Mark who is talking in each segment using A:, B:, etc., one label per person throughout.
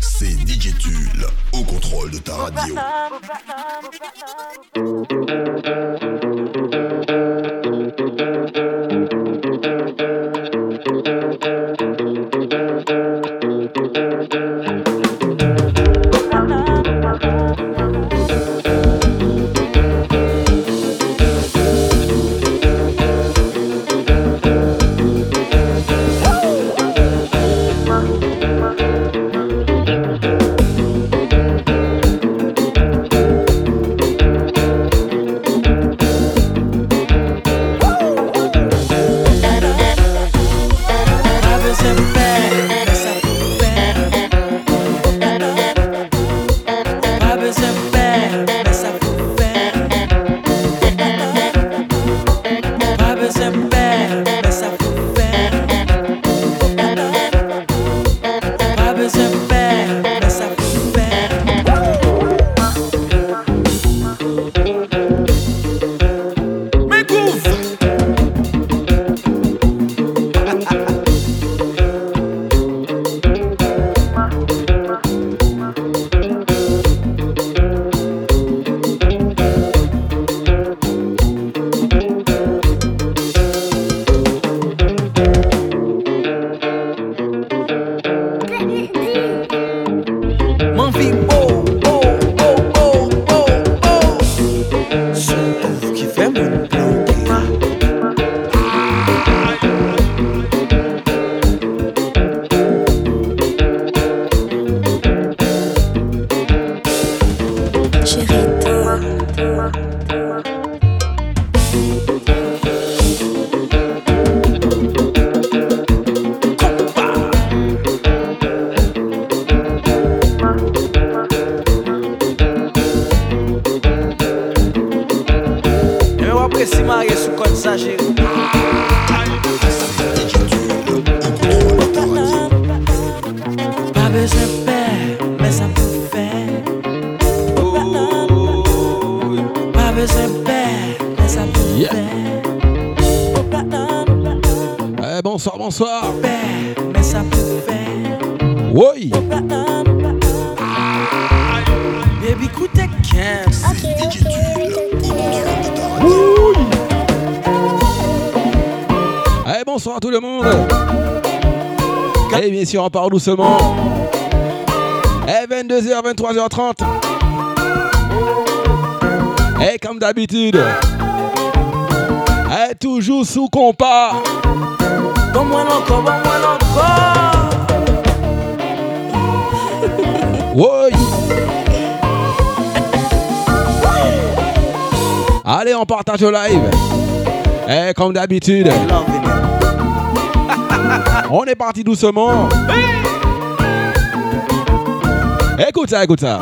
A: C'est DJ au contrôle de ta radio.
B: On part doucement. Et 22h, 23h30. Et comme d'habitude. Et toujours sous compas. Allez, on partage au live. Et comme d'habitude. On est parti doucement. Écoute ça, écoute ça.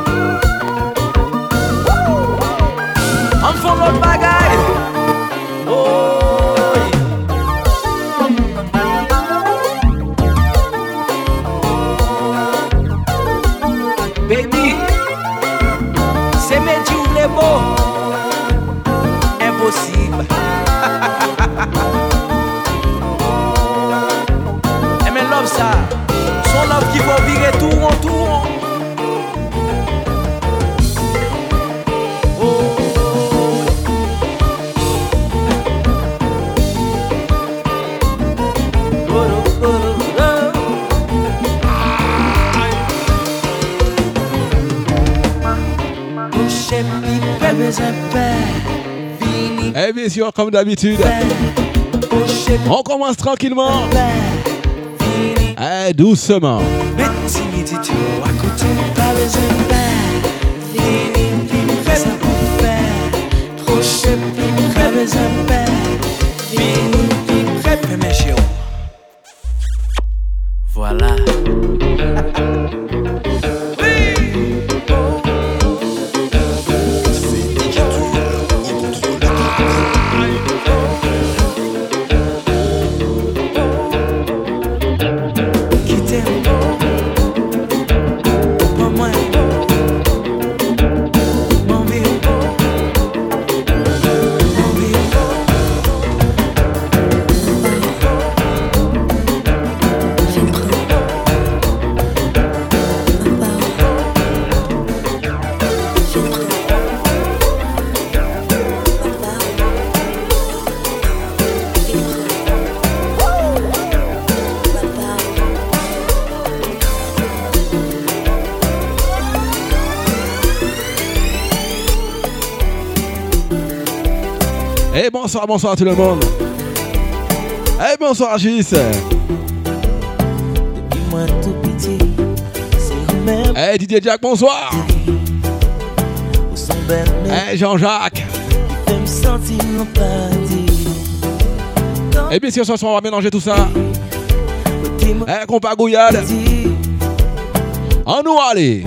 B: Comme d'habitude, on commence tranquillement. Eh, doucement.
C: Voilà.
B: Bonsoir, bonsoir à tout le monde. Eh bonsoir Gis. Eh Didier Jack, bonsoir. Eh Jean-Jacques. Eh bien sûr, ce soir, on va mélanger tout ça. Eh compas Gouillade. En nous aller.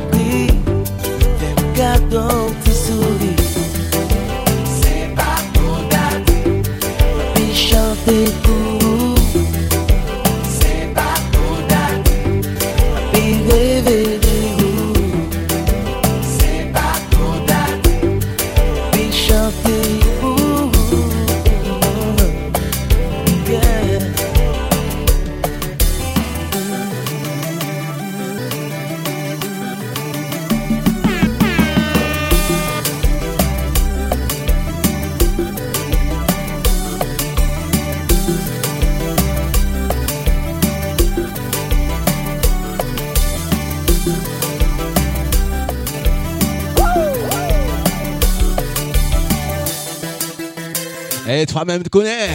B: Eh toi-même tu connais.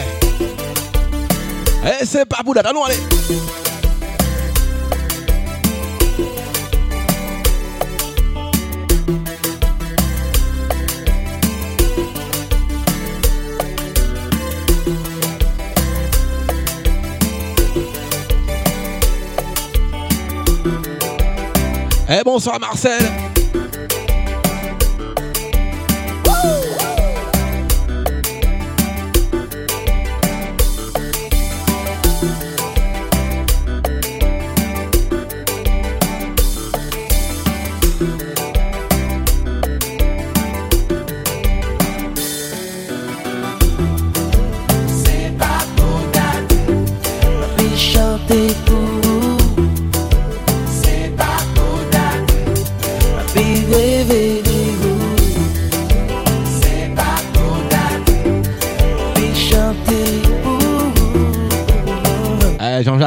B: Eh c'est pas pour allons allez. Eh bonsoir Marcel.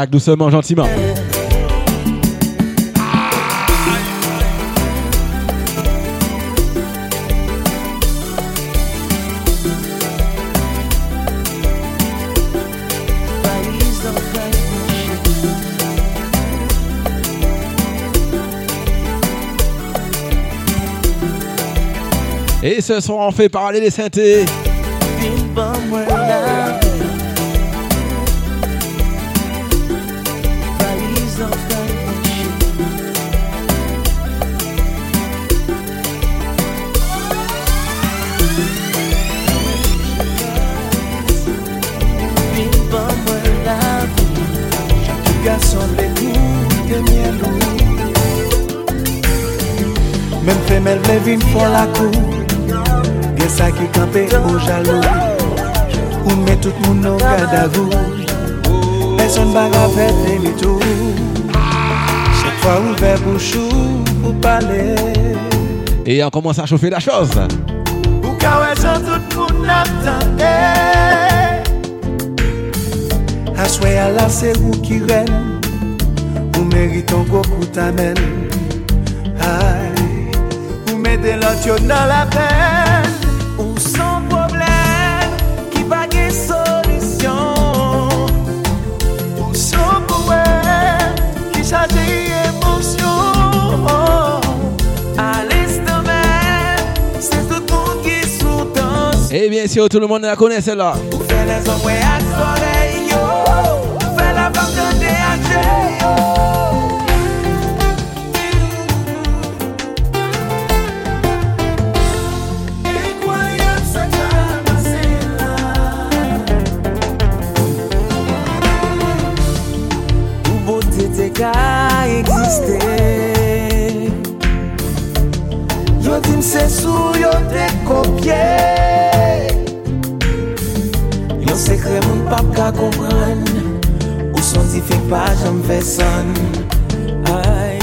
B: Doucement, gentiment. Et ce soir, on fait parler des synthés.
D: vin fò la kou. Gen sa ki kampe ou jalou. Ou men tout moun nou gada vou. Person baga fè demi tou. Chèk fwa ou vè bouchou ou pale.
B: E yon komanse a choufe la chòz
D: Ou kawe san tout moun ap tante Aswe ala se ou ki ren Ou meriton go kout amen. Mède lant yo nan la pen.
A: Ou san problem Ki pa ge solisyon.
D: Ou san problem Ki chaje emosyon.
A: A liste men Se tout moun ki sou dans
B: Eh bien si yo tout le monde la
A: connaisse la Ou fè les omwe a kompran Ou santifik pa jom fe san Ay,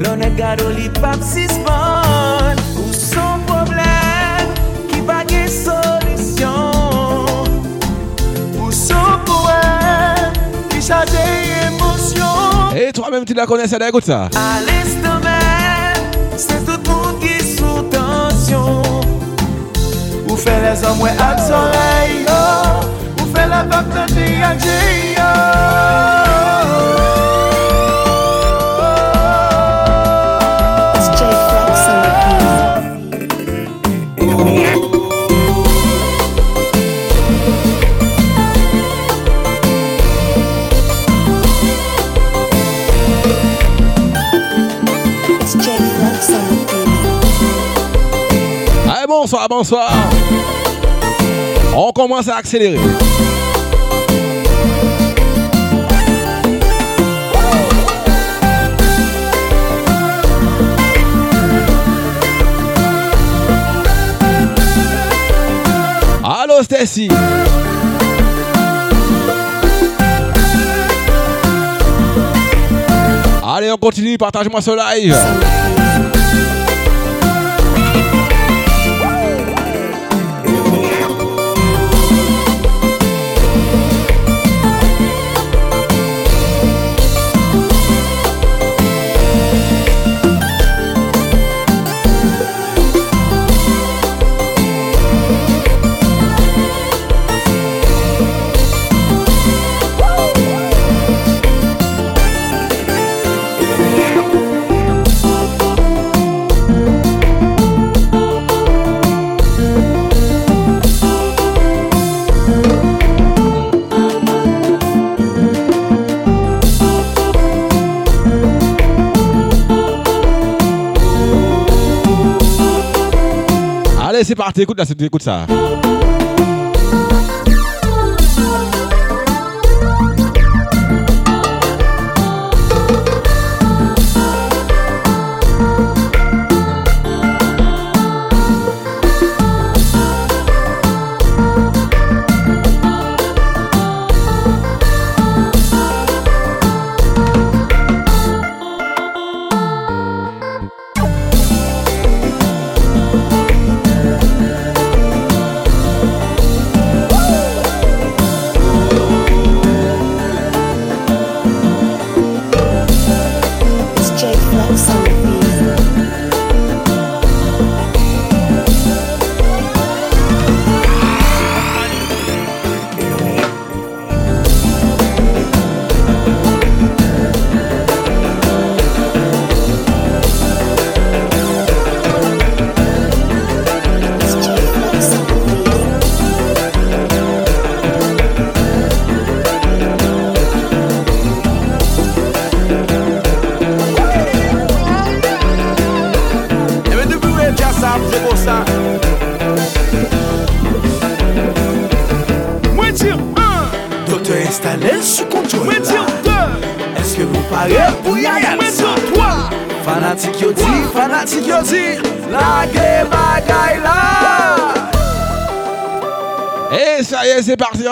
A: lone gado li pap sispan Ou son problem ki pa gen solisyon
D: Ou son poem ki chaje emosyon
B: E, hey, to
A: a menm ti la kone se da ekout sa A
D: l'estan
B: men, se tout moun ki sou tansyon Ou fe les omwe ak
E: zorey
A: Allez, bonsoir, bonsoir. On commence à accélérer. Allez, on continue, partage-moi ce. parti, écoute là, écoute ça.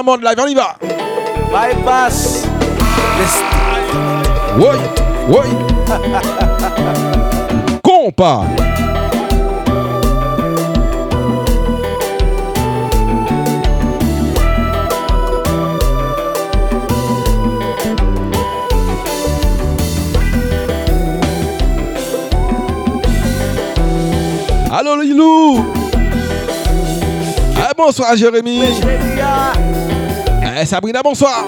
A: Diamond Live, on y va.
B: Bypass.
A: Oui, oui. Compa. Allô, les loups Bonsoir Jérémy. Eh, Sabrina, bonsoir.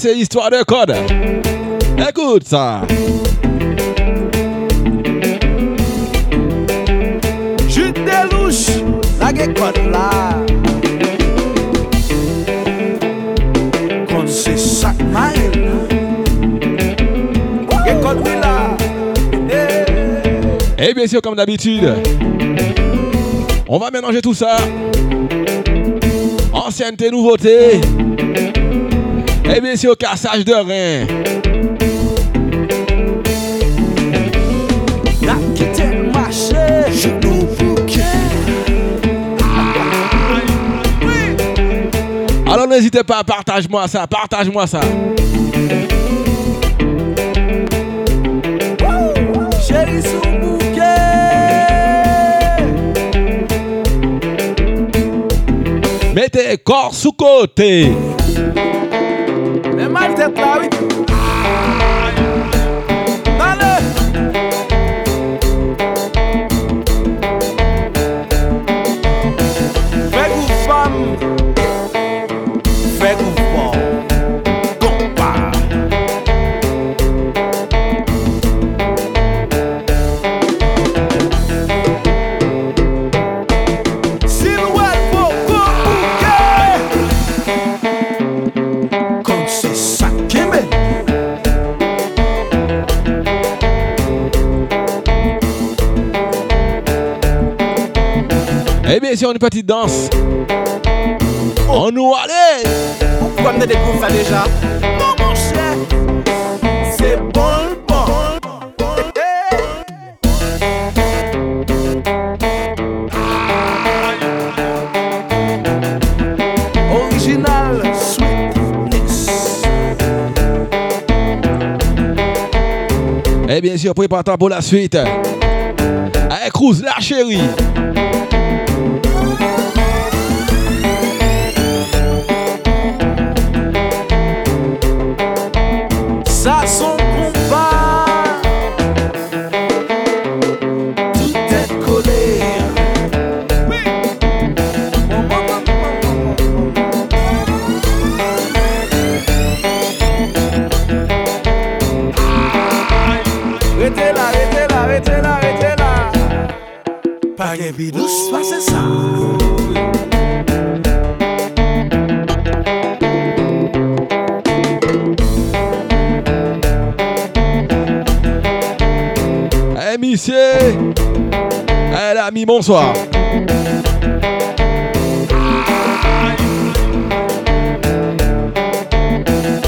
B: Passé histoire de code. Écoute ça.
D: Jute de louche, la Kon se sak ma el Ge kod mi la Eh.
B: Et bien sûr, comme d'habitude, on va mélanger tout ça. Ancienneté, nouveauté. Et bien sûr, cassage de rein. Alors n'hésitez pas, partage-moi ça, partage-moi ça. Mettez corps sous côté.
D: Men mal
B: Sûr, une petite danse. On nous allait.
D: Kon ne dekouvre ça déjà? Non mon cher C'est bon le bon Original sweetness
B: Et bien sûr, prépare-toi pour la suite. Allez, Cruz, la chérie. Bonsoir.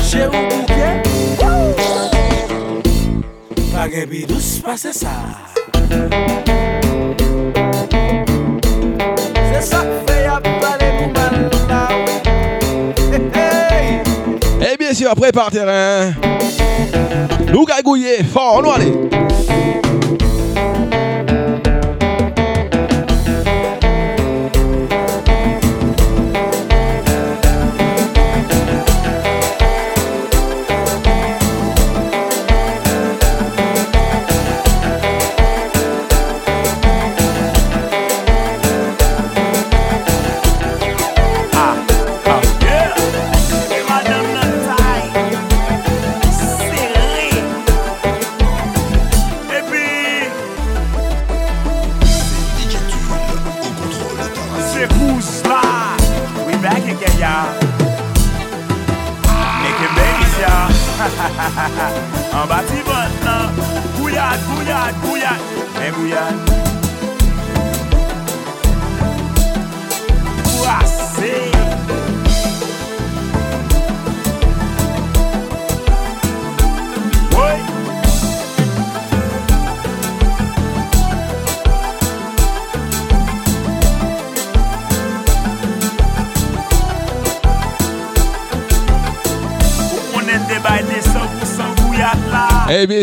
D: Chez ou bouquet Pas de bidous, c'est ça C'est ça fait à parler nous mal là Hey, hey.
B: Et bien sûr, prépare terrain. Nous gagouiller fort, on nous allez.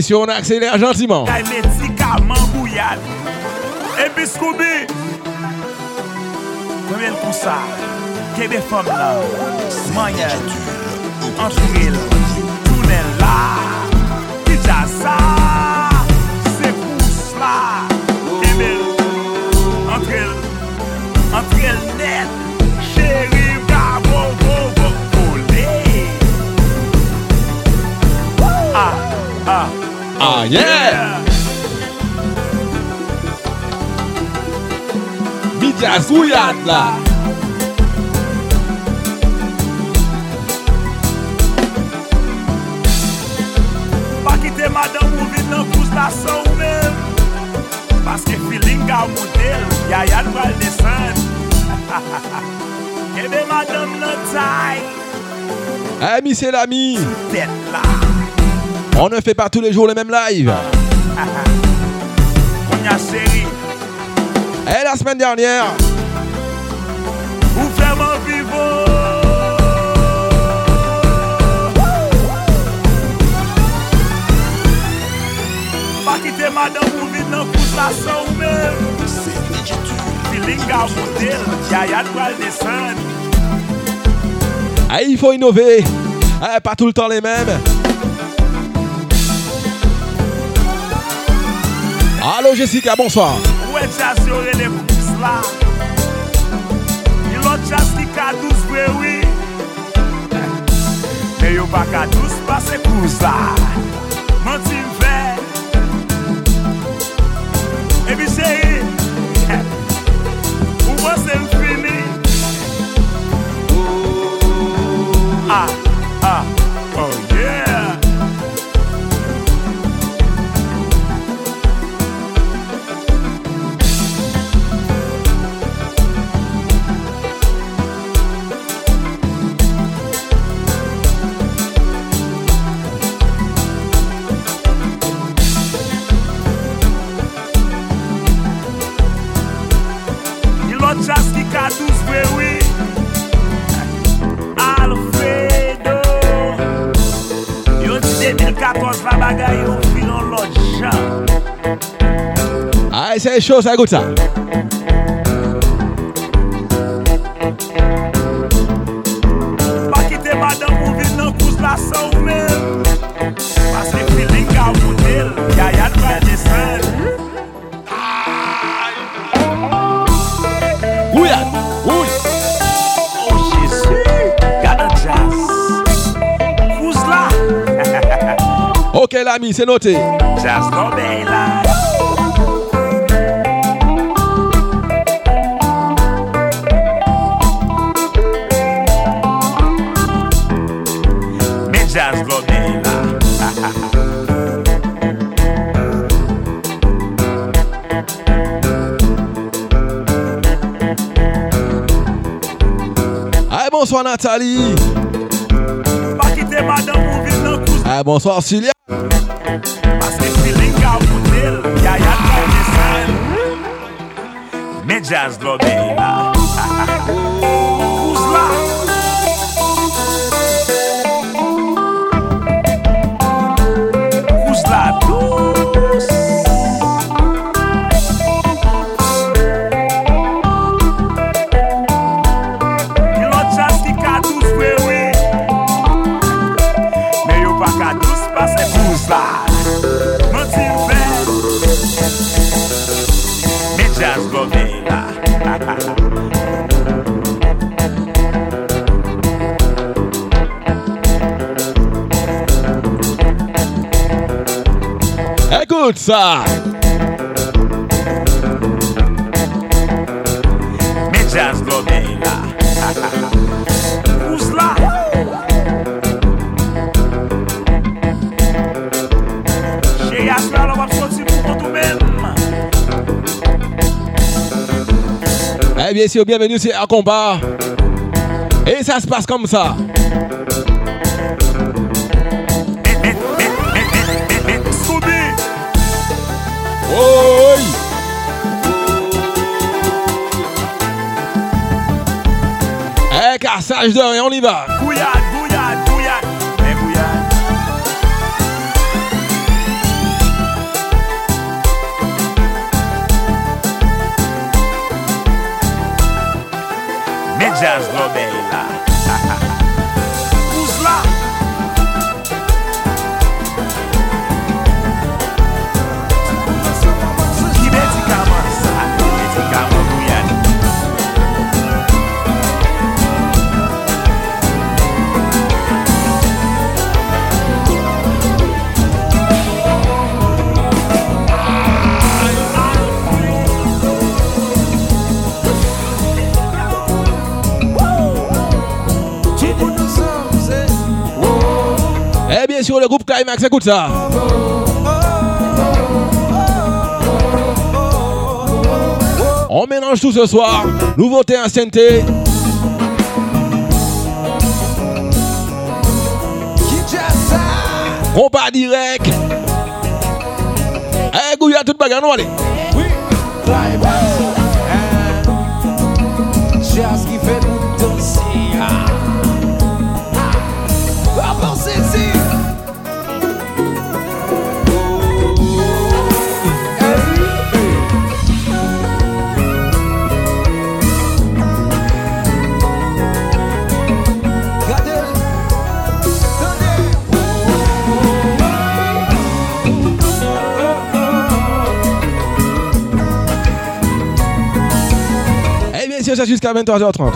B: Sûr, on accélère gentiment.
D: Kay médicament bouillade Et puis Scooby Combien pour ça Quel des femmes là? Moyen Entre
B: Midjas Gouyad la!
D: Pa kite madam ou vin nan kous la san ou men Paske filin ka model Yaya dwal desan Ebe madam nan tay
B: Ami, c'est l'ami! On ne fait pas tous les jours le même live!
D: Konya seri
B: Et la semaine dernière,
D: ou men model desan
B: ah, il faut innover! Ah, pas tout le temps les mêmes! Allô Jessica, bonsoir!
D: Ouè jas yo re le kous la Yon lot jas ki ka dous vwe wi Me yo pa ka dous pa se kous la
B: Maybe say
D: it. play shows I got time.
B: Ok l'ami, c'est noté. Just bonsoir Nathalie. Ah, bonsoir Cilia.
D: Medjas
B: Bobby. Ça!
D: Me jazz go la Kous la Che yas la la wap soti pou kontou men
B: Eh bien sûr, bienvenue sur un combat. Et ça se passe comme ça. Cassage de rien, on y va.
A: Ça. On mélange tout ce soir. Nouveauté, ancienneté. Compas direct. Eh, Gouya, toute bagarre, allez. Jusqu'à 23h30.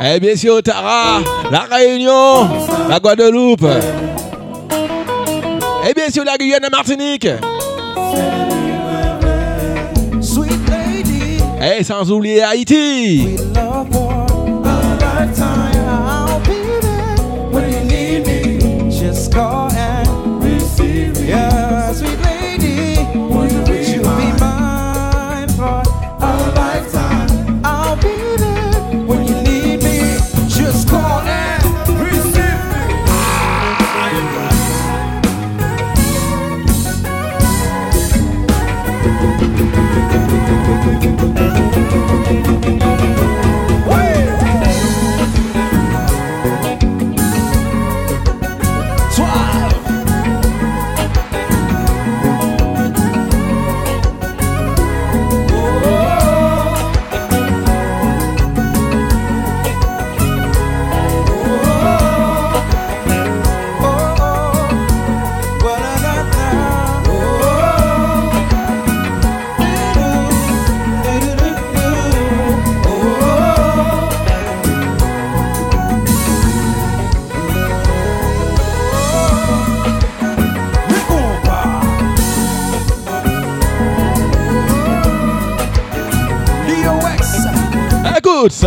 A: Eh bien, c'est Tara, la Réunion, la Guadeloupe. Eh bien, c'est la Guyane, la Martinique. Eh, sans oublier Haïti. Écoute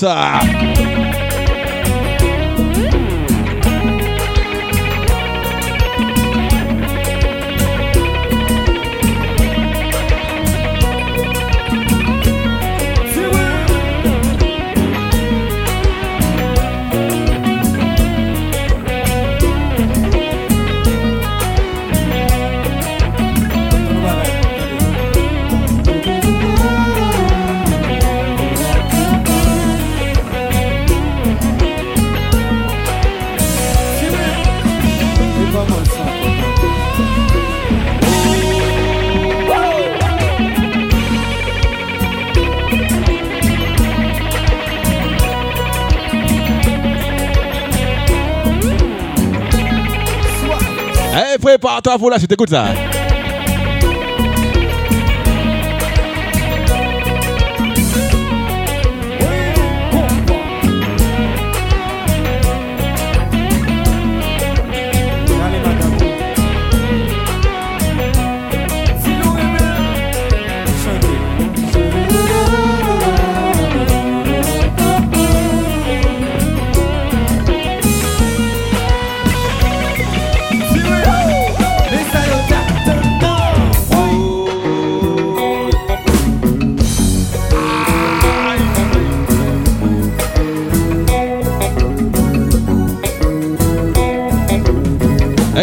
A: Écoute ça. Eh, prépare-toi pour la suite. Écoute ça.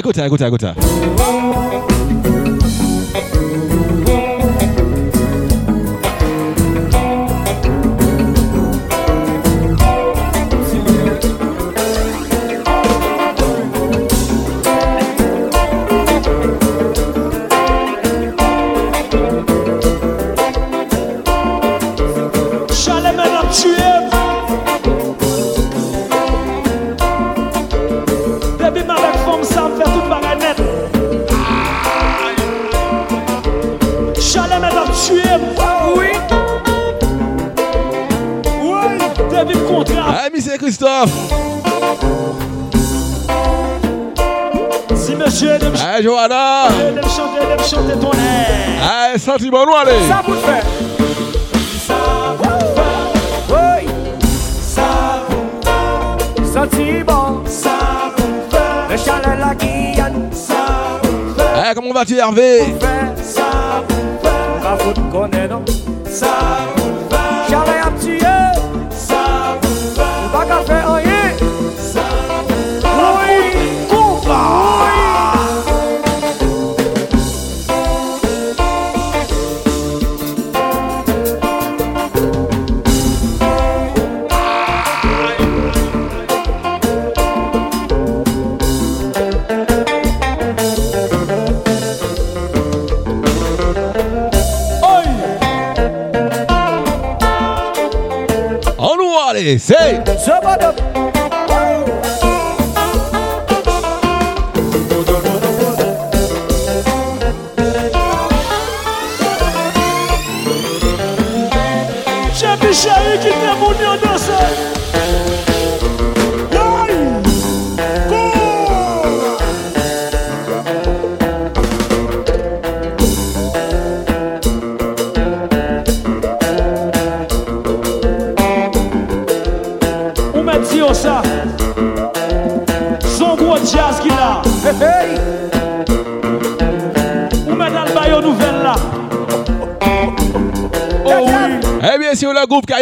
A: Écoute ça, écoute
F: chanter, chanter ton air.
B: Hey, sentiment, nous allez.
F: Ça vous fait. Ça vous fait. Oui. Ça vous fait. Sentiment. Ça vous fait. Le chalet la Guyane. Ça vous fait.
B: Hey, comment vas-tu, Hervé?
F: Ça vous fait. Ma faute connaît non? Ça vous fait.
B: On nous allez,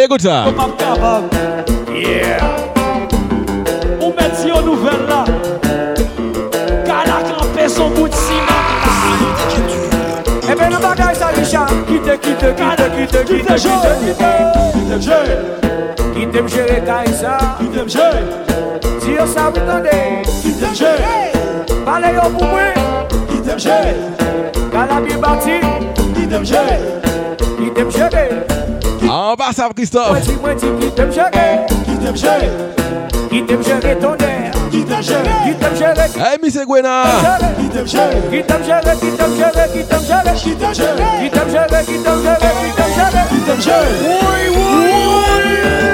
B: you
F: good time. Yeah. Ou met si yo nouvel la. Kala kampe son bout sima. Ebe
A: eh nan bagay sa Richard. Kite, kite, kite, kite, kite, kite, kite.
F: Kite mje.
A: Kite mje re kay
F: sa. Kite
A: mje. Si yo sa
F: wou tande.
A: Kite mje. Pale yo pou mwen.
F: Kite mje.
A: Kala bi bati.
F: Kite mje.
A: Kite mje be.
B: En à
A: Moi
B: Christophe.
A: dis, moi dis gérer
F: jeu.
A: Quitte me gérer ton air me gérer
B: Eh, Miss Gwena.
A: Gérer gérer gérer gérer gérer Quitte me gérer
F: Quitte jeu.
A: Oui, oui, oui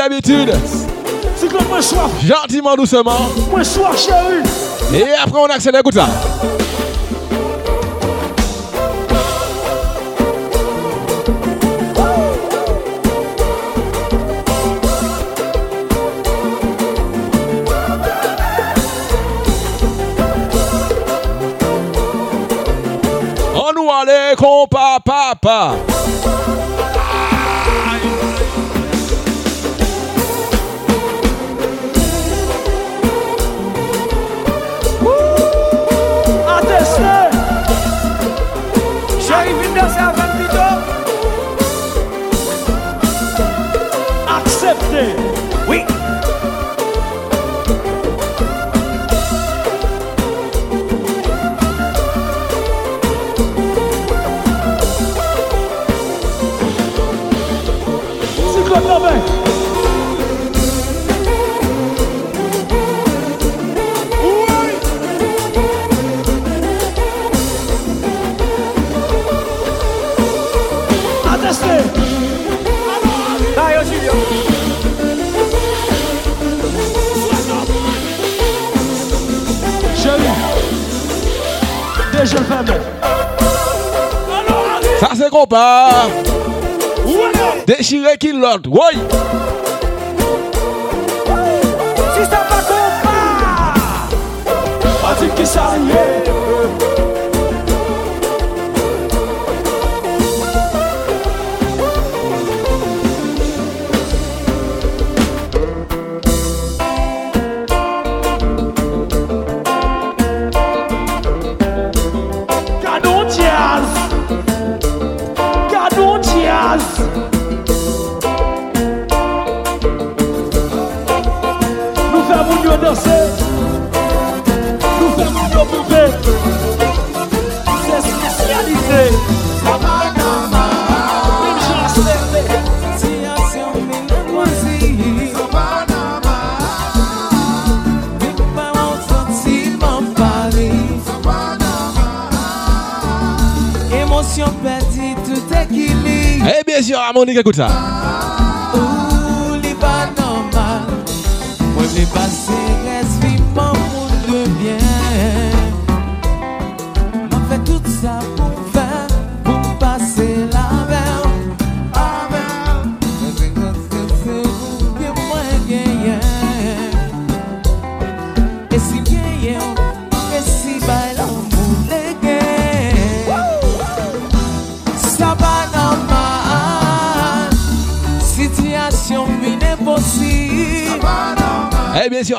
B: d'habitude,
F: C'est comme moi soif.
B: gentiment, doucement.
F: Moi soif.
B: Et après, on accélère, écoute ça. On nous allait, compa, papa.
A: Sûr, Harmonique,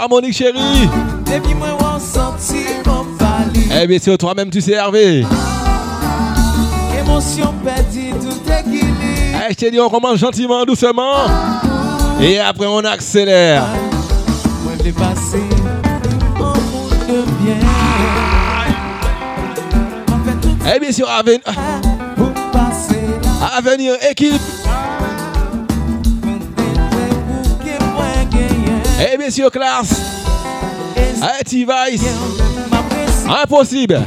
A: Harmonique, chérie.
B: Depuis moi, on senti mon valu.
A: Eh bien sûr, toi-même, tu sais, Hervé.
B: Émotion perdue, tout équilibre.
A: Eh, je t'ai dit, on commence gentiment, doucement. Et après, on accélère.
B: Moi, je l'ai passé en monde de bien.
A: Eh bien sûr, Aven-
B: ça pour passer
A: Avenir équipe. Eh bien sûr, classe.
B: Et
A: Haiti Vice.
B: m'apprécie
A: Impossible.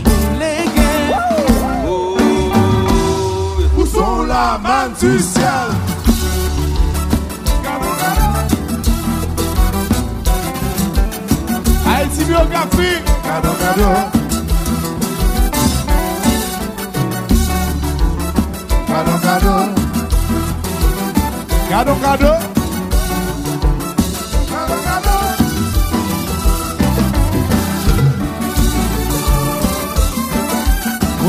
G: Où sont la manne du ciel Haïti biographie Cadeau, cadeau Cadeau, cadeau Cadeau, cadeau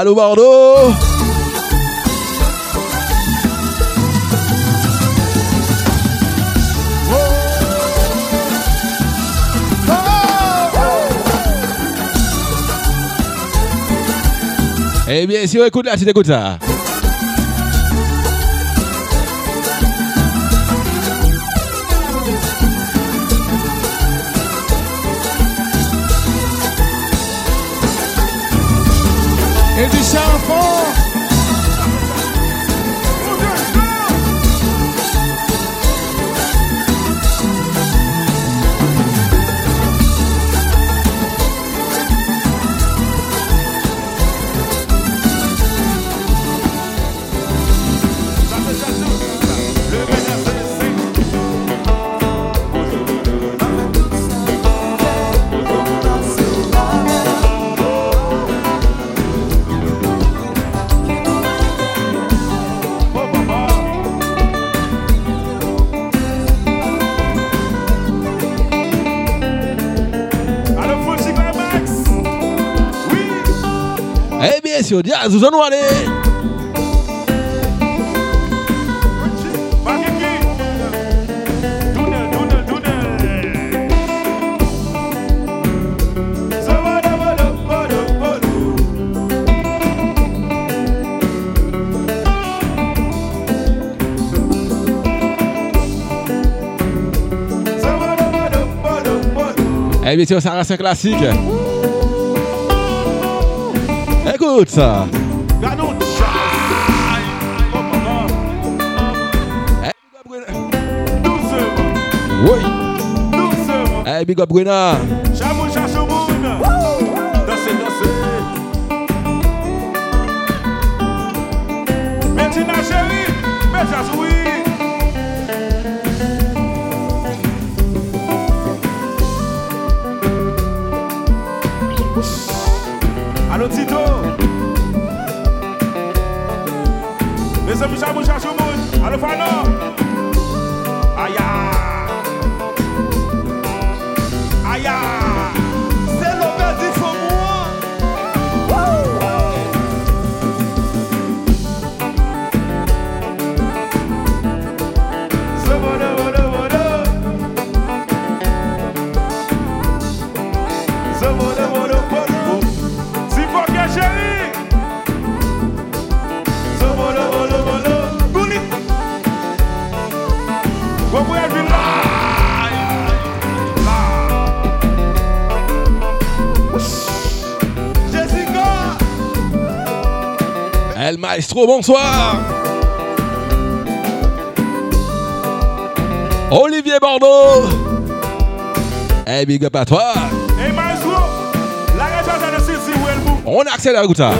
A: Allô, Bordeaux. Eh bien sûr, écoute là, tu t'écoutes ça.
G: Et Siodia, Zouzan Wale.
A: Eh bien,
B: c'est un classique. Ganout.
D: Hey,
B: eh, big up eh, Bonsoir. Olivier Bordeaux. Hey, big up à toi. On accélère,
D: Gouta.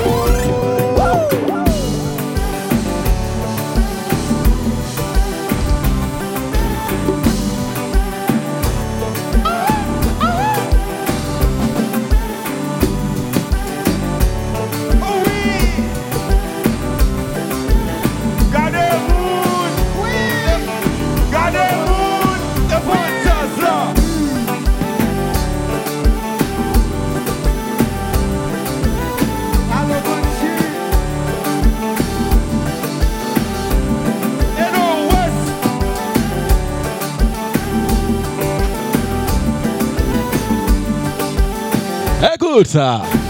D: Malta.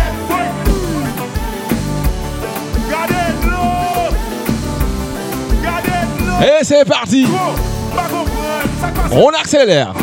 B: Et c'est parti. On accélère.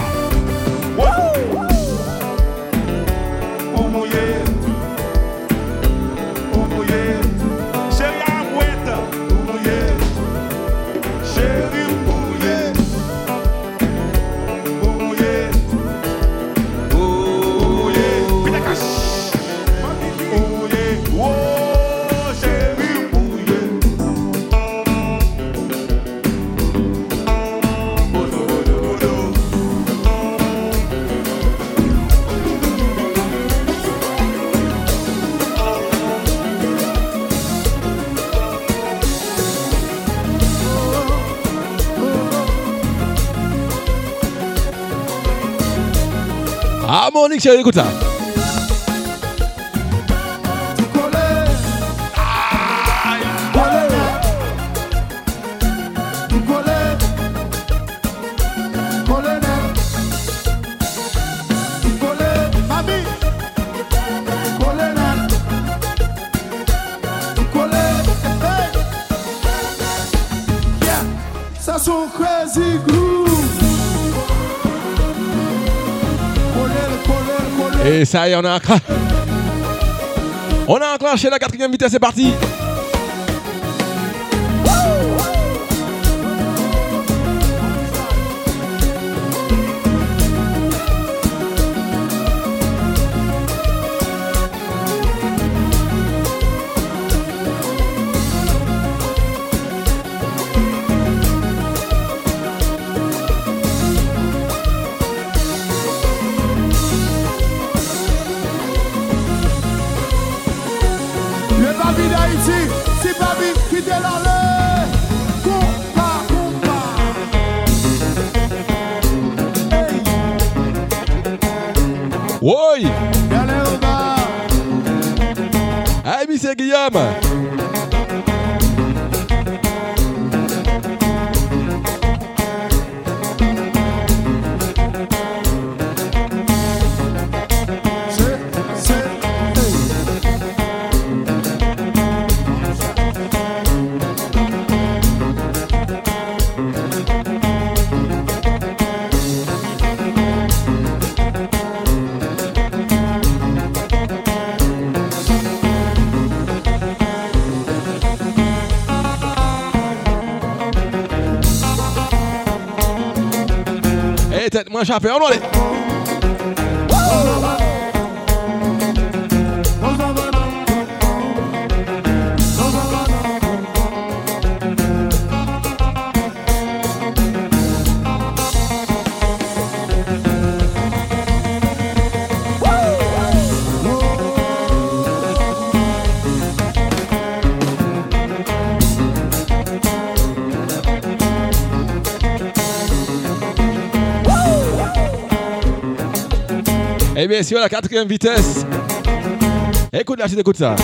D: 石
B: 原由子さ。ça y est, on a enclenché. On a enclenché la quatrième vitesse, c'est parti. William. Moins chapé, on allez. Et bien sûr, la quatrième vitesse. Écoute là, tu écoutes ça.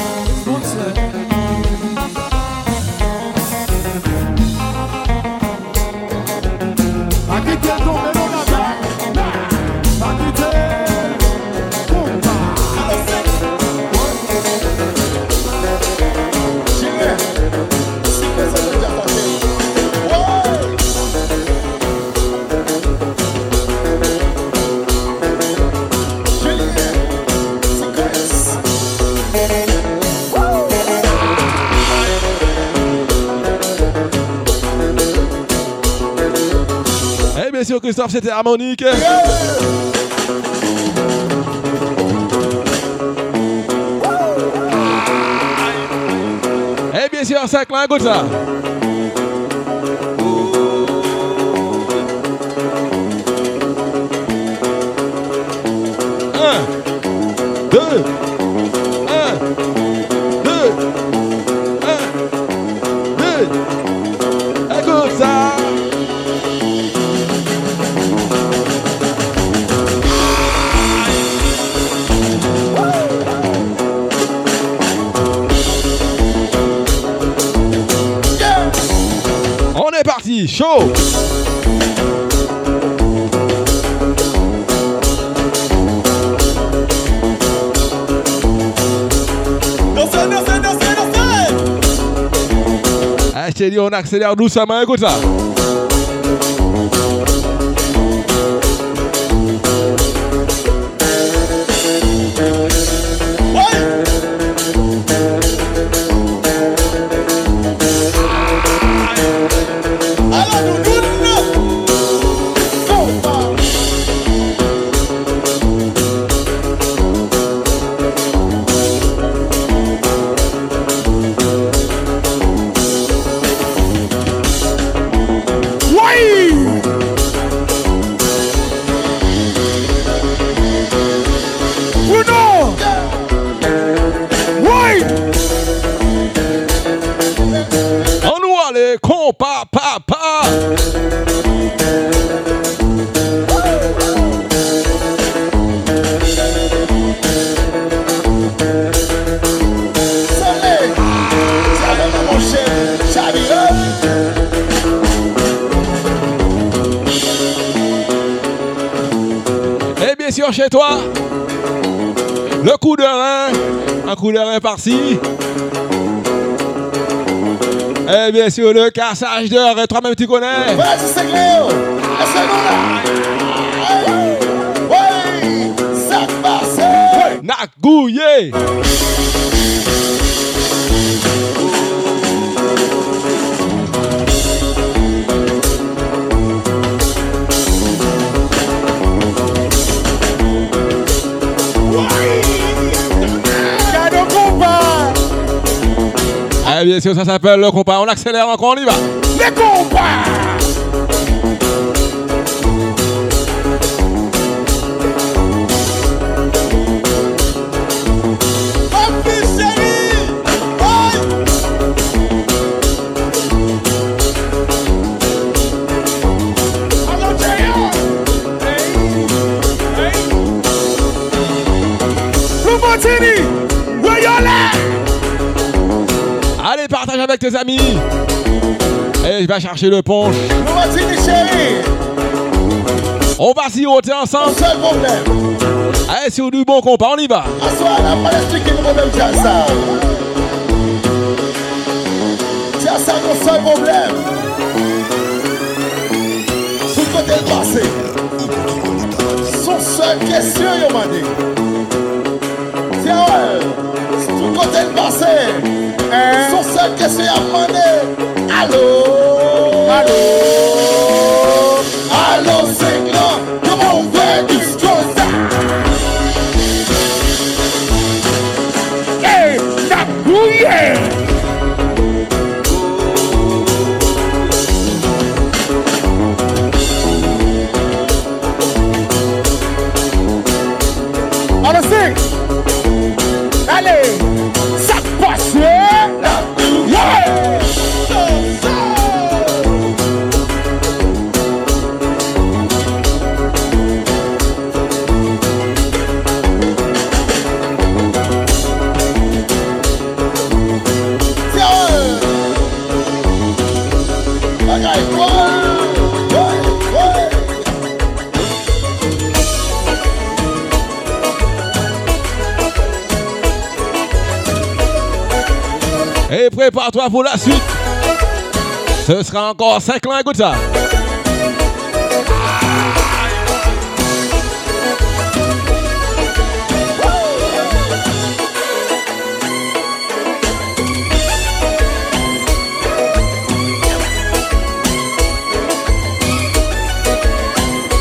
B: Christophe, c'était harmonique. Et bien sûr, 5 là, écoute ça. Est parti, chaud Ah, je t'ai dit, on accélère toi, le coup de rein, un coup de rein par-ci. Et bien sûr, le cassage de rein, toi-même tu connais.
H: Vas-y,
B: bien sûr, ça s'appelle le compas. On accélère encore, on y va.
F: Les combats
B: tes amis. Et je vais chercher le punch.
H: Va
B: On va siroter
H: un
B: ensemble.
H: seul problème.
B: Allez, sur du bon compas, on y va.
H: Ça. Seul problème. Sous côté le passé. Son seule question, yo m'a dit. Tiens, ouais. Sous côté le passé. Son seule question, y'a demandé. Allô? Allô? Allô, c'est grand. Comment on fait
B: prépare-toi pour la suite. Ce sera encore 5 ans, écoute ça.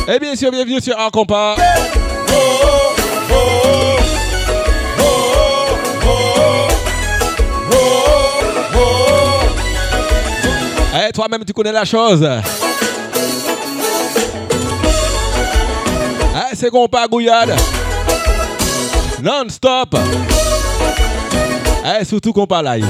B: Et bien sûr, bienvenue sur Un toi-même, tu connais la chose. Eh, c'est compas Gouillade. Non-stop. Eh, surtout compas live.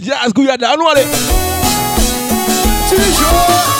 H: Les jazz bouillonnent, hey.
B: Allez.
H: toujours.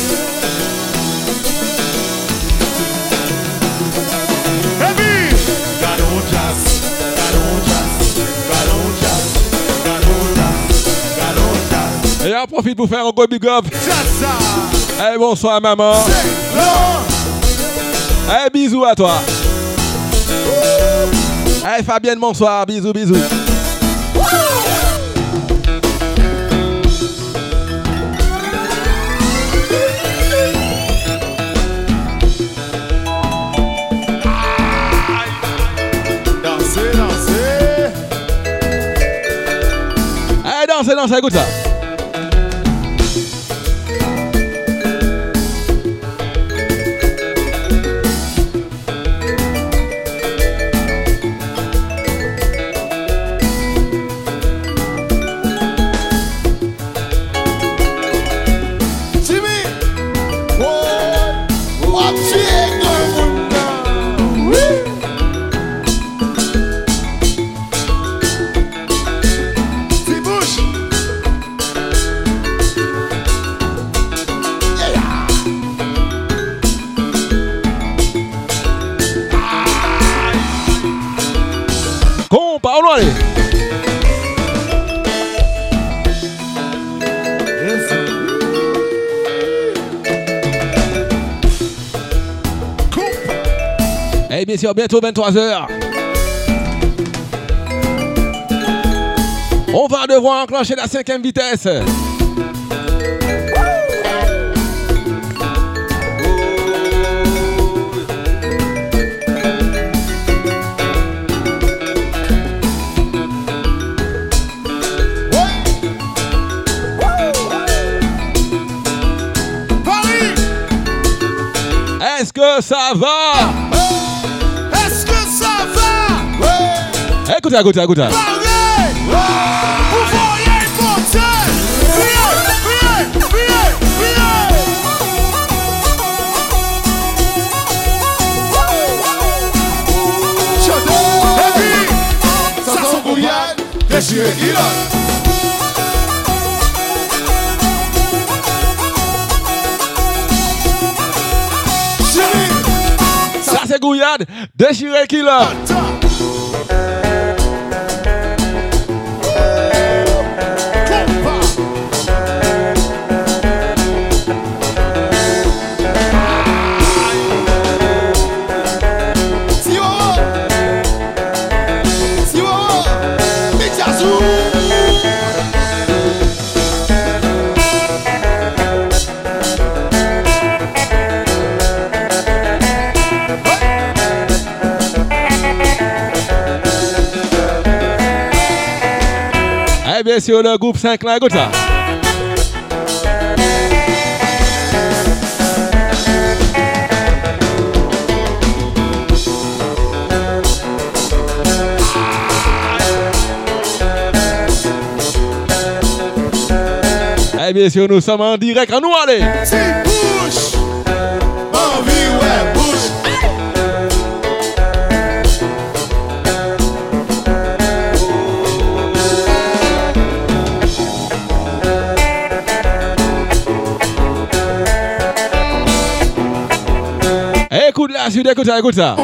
B: on profite pour faire un gros big up. Bonsoir, maman. Eh, bisous à toi. Eh, Fabienne, bonsoir. Bisous, bisous.
H: Dansez, dansez,
B: écoute ça.
G: Sûr, bientôt 23h. On va devoir enclencher la cinquième vitesse. Est-ce que ça va?
H: Ça son bouillade Déchiré qui l'a Chérie
G: Ça c'est Gouillade, déchiré killer. Sûr, le groupe 5 là, écoute ça. Eh bien sûr, nous sommes en direct. À nous aller.
H: Bouche
G: Écoute la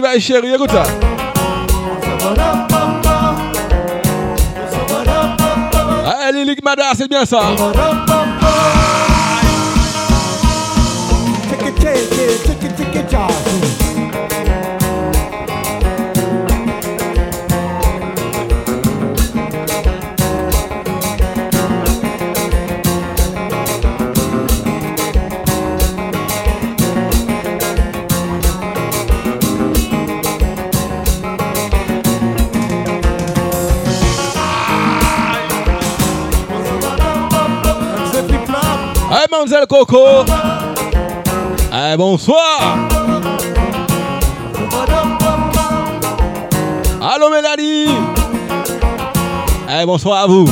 G: vas, chérie, écoute ça. Eh, Lilik Mada, c'est bien ça. Coco. Eh, bonsoir. Allô, Mélanie. Eh, bonsoir à vous.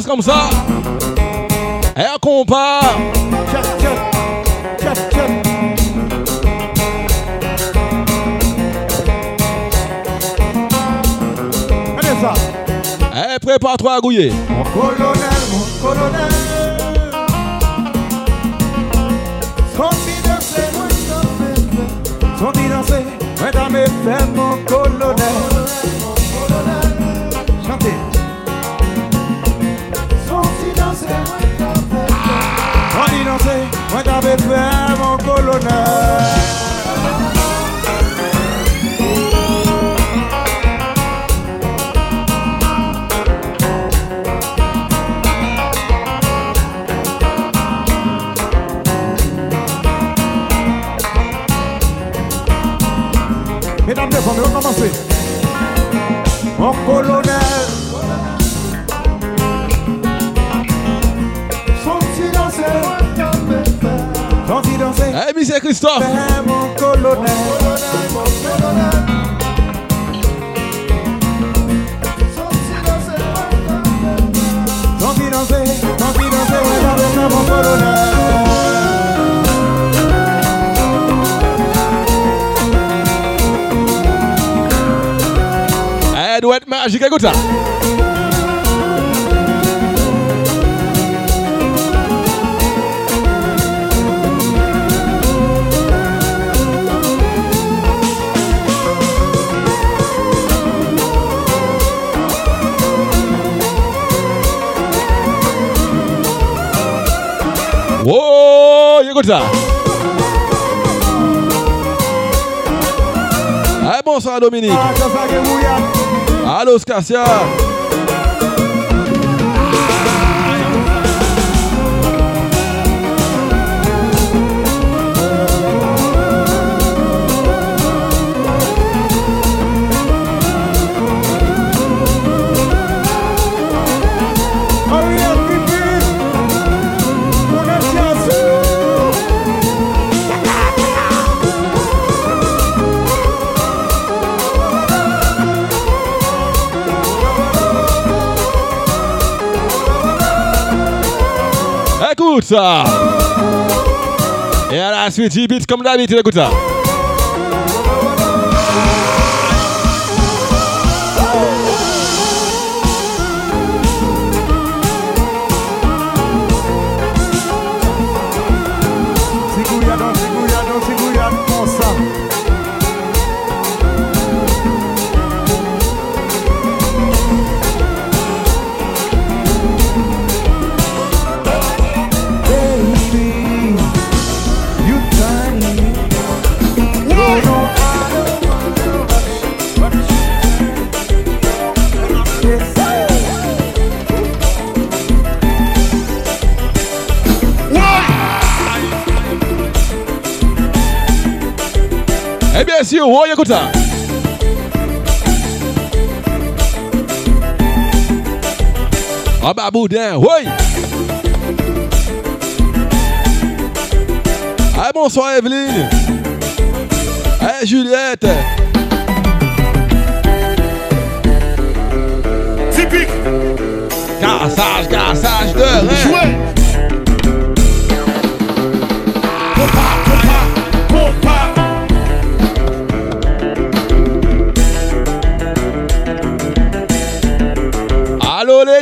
B: passe comme ça. Et
I: on compare. Allez,
B: eh, prépare-toi à gouiller.
I: Mon colonel, mon colonel. de
B: Pamo stuff. Edward Magic Aguta. ça. Eh, bonsoir Dominique. Allô
I: Scacia. Yeah, that's with G beats.
B: Come down, beat to the kuta. Ah Boudin, oui. Ah bonsoir Evelyne. Ah Juliette.
G: Typique.
B: Cassage, cassage de.
G: Jouer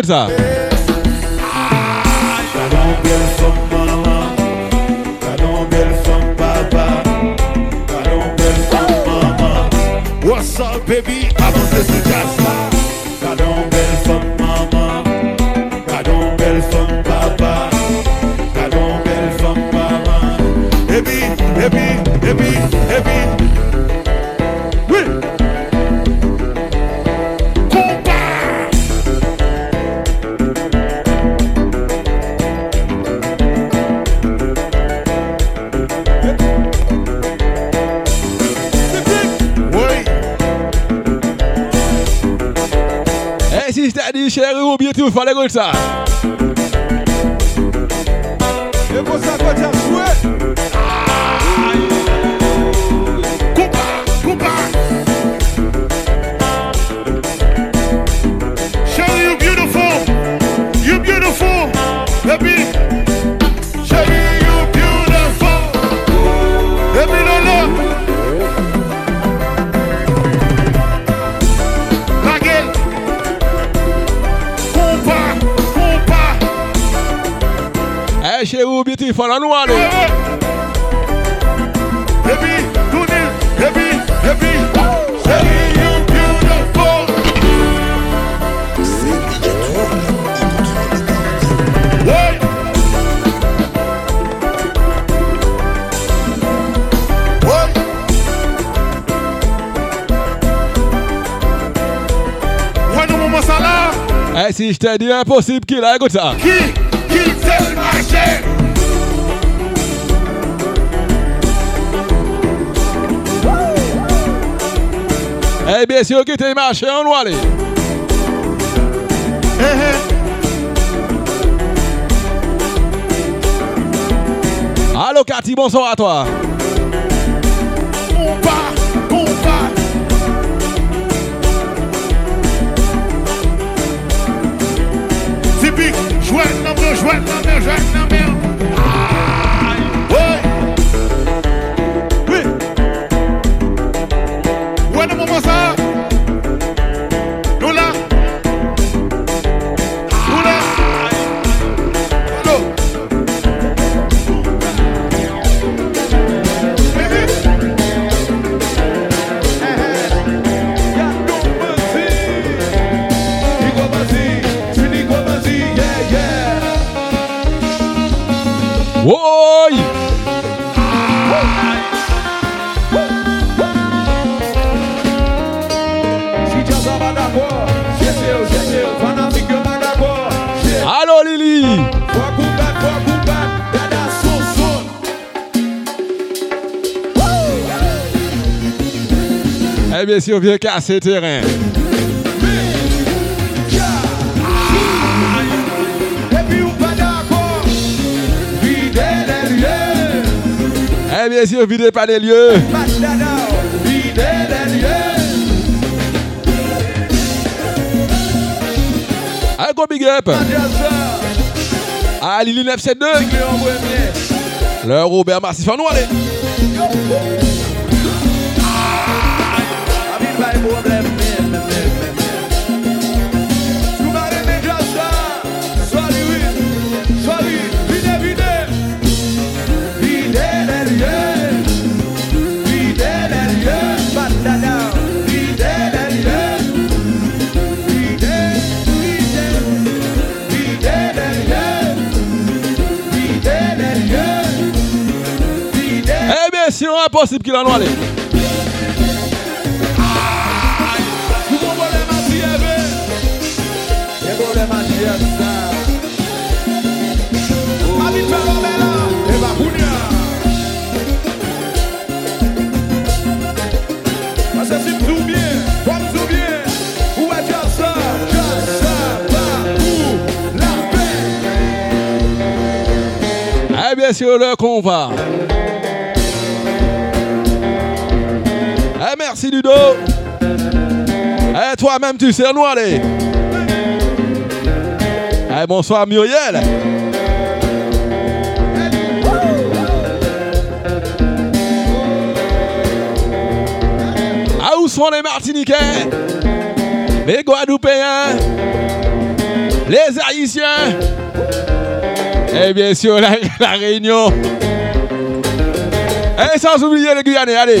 G: What's up?
B: Chérie, ou
G: fò lan nou alè. Ebi,
B: eh,
G: eh. touni, ebi, ebi, ebi, you beautiful. Hey! Wè nou mou monsan la? E
B: eh, si jte di imposib ki la e gouta.
G: Ki, ki tel ma chè.
B: Eh, bien sûr, qui t'es marché, on doit aller.
G: Eh, eh.
B: Allô, Cathy, bonsoir à toi.
G: Typique, jouette main, jouette main, jouette
J: d'accord, fidèle et lieu.
B: Eh bien sûr, videz pas les lieux.
J: Match dada, fidèle et lieu.
B: Un gros big up. À Lily 972.
J: ça, en premier.
B: Le Robert Massif en nous, allez.
J: Amin pas de problème, mais, mais, mais,
B: bien sûr,
J: le
B: combat. Eh merci, Ludo. Eh toi-même, tu sais nous, allez. Eh bonsoir, Muriel. Ah, où sont les Martiniquais? Les Guadeloupéens? Les Haïtiens? Et bien sûr, la, Réunion. Et sans oublier les Guyanais, allez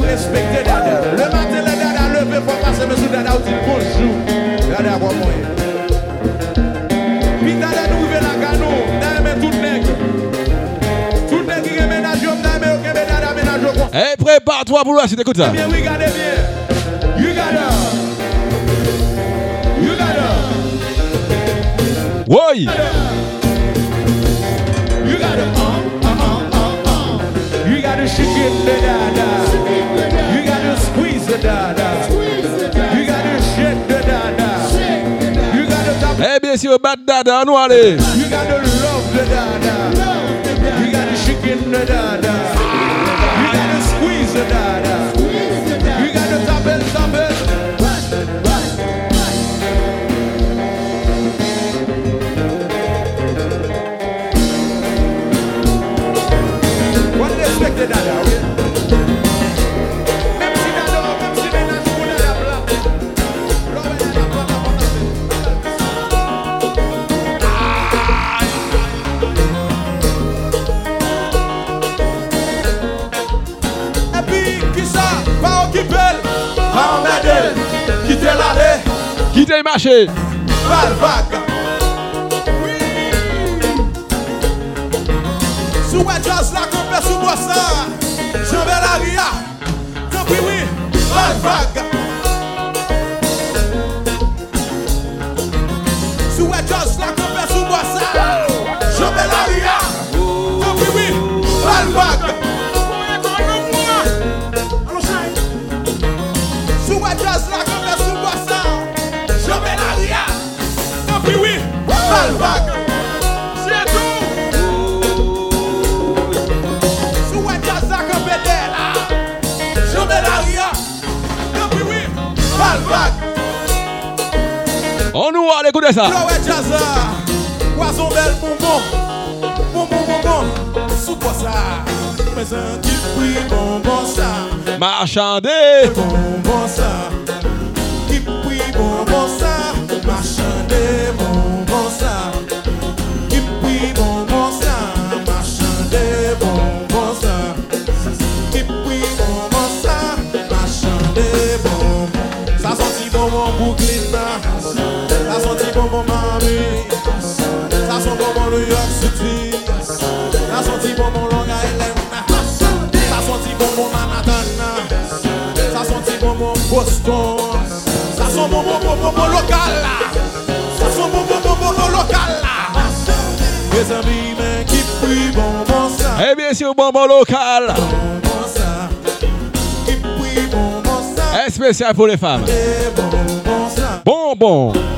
G: Respecter dada. Le matin, le dada levé, faut passer monsieur dada, vous dites bonjour. Dada, bon moyen. Puis dada nous la canou, dada met tout nègre. Tout nègre qui ménage, on dada met ok, dada ménage au
B: Eh, prépare-toi pour la suite, écoute ça.
G: bien, regardez bien. You got. You got her.
B: Oui.
G: You got. Uh, uh, uh. You got to shake it, the dada.
B: Eh bien sûr, bat dada, nous allez.
G: You got to love the dada. You got to shake it, the dada. You got to squeeze the dada. You got to tap it, tap it. The dada,
B: marché.
G: Valvac. Sous la sous moi ça. Jean Bellaria. Tant pis oui.
B: Valvac. Écouter ça.
G: Flow et jazz, poisson bel bonbon, bonbon bonbon, sous quoi ça? Mais un qui prie bonbon ça,
B: Marchandé.
G: bonbon ça, Resistans Sa son bon bon bon bon bon lokal la Sa son bon bon bon bon bon lokal la Me zami men ki pri bon bon sa
B: E bien
G: si ou bon bon lokal Bon
B: bon sa Ki pri bon
G: bon sa E
B: spesyal
G: pou le fam Bon bon sa Bon bon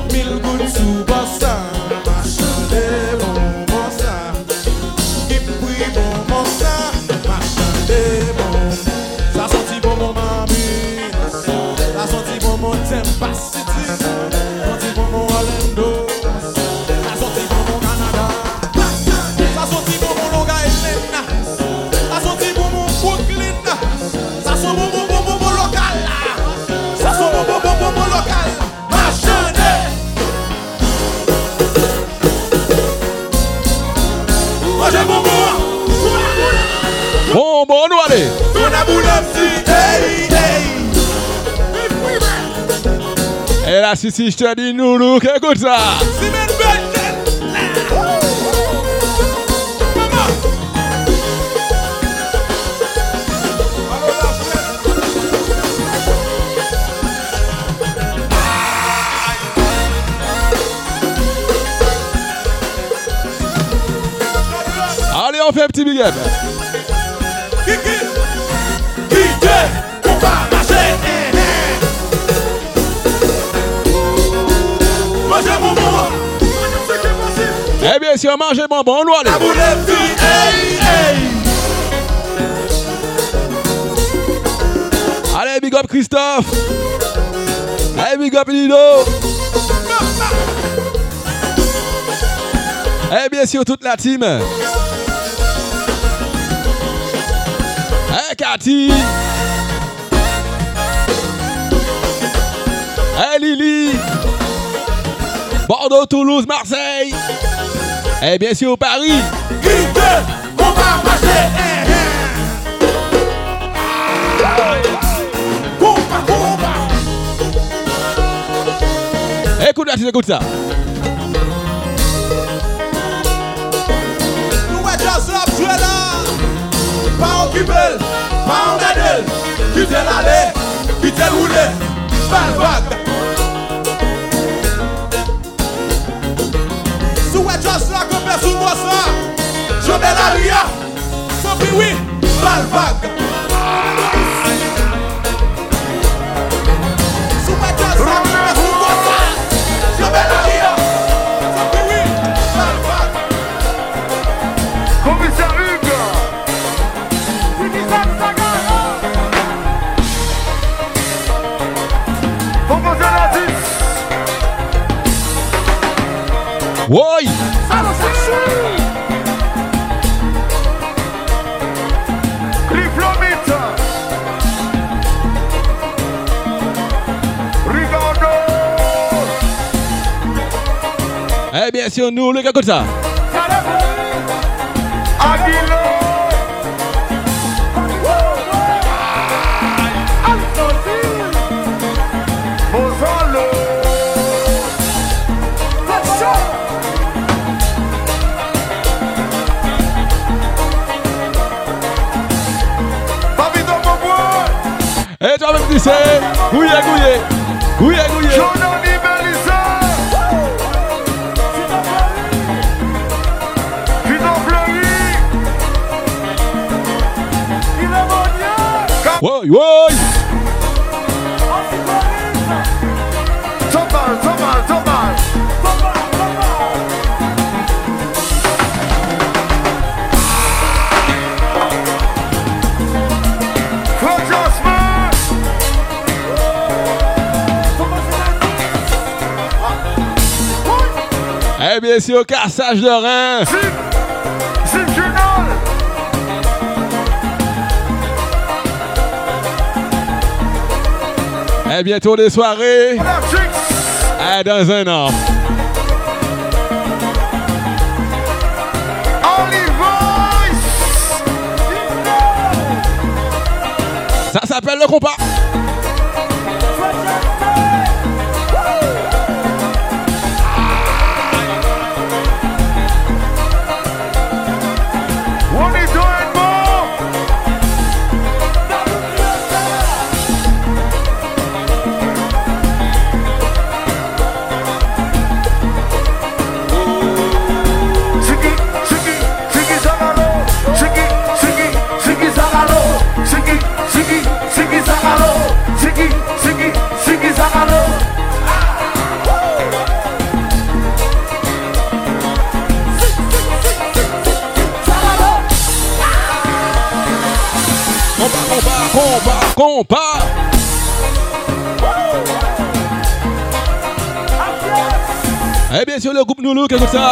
G: Et
B: là, si, si, je te dis, nous, look, écoute ça. Allez, on fait un petit big up.
G: Mangez bonbon, Hey, hey
B: Allez, big up Christophe. Allez, big up Lido. Eh bien sûr, toute la team. Hey Cathy. Hey Lily. Bordeaux, Toulouse, Marseille. Et bien sûr Paris.
G: On va marcher. eh, eh. Compa, compa.
B: Écoute là, écoute ça.
G: Nous jazz joué là. Pas occupé, pas en. Quitte l'aller, quitte le rouler. Pas le ça. Je mets la ria. La ria. Sans plus oui, pas le vague.
F: Commissaire Hugues Unissam Sagara Proposé la 10
B: Eh sûr, nous, le gars comme ça. Et toi même tu sais, gouillé, gouillé. Gouillé, gouillé. Eh bien sûr, cassage de rein. Eh bientôt des soirées. Eh, dans un an. Ça s'appelle le compas. Compas, compas. Eh bien sûr, le groupe Noulou, qu'est-ce que ça?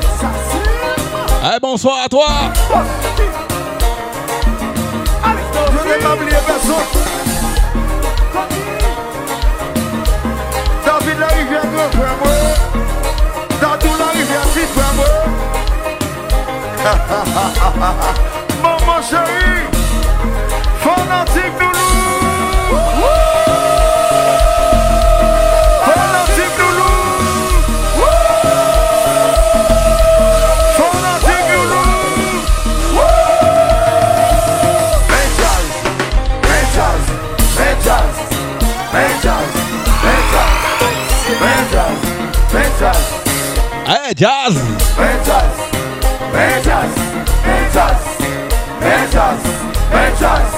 G: Eh, bonsoir à toi.
B: Je n'ai pas oublié personne. David la rivière, grand frère, moi. Dadou la rivière, petit frère, moi. Maman chérie, fanatique loulou. measures. Measures, measures, measures, measures, measures,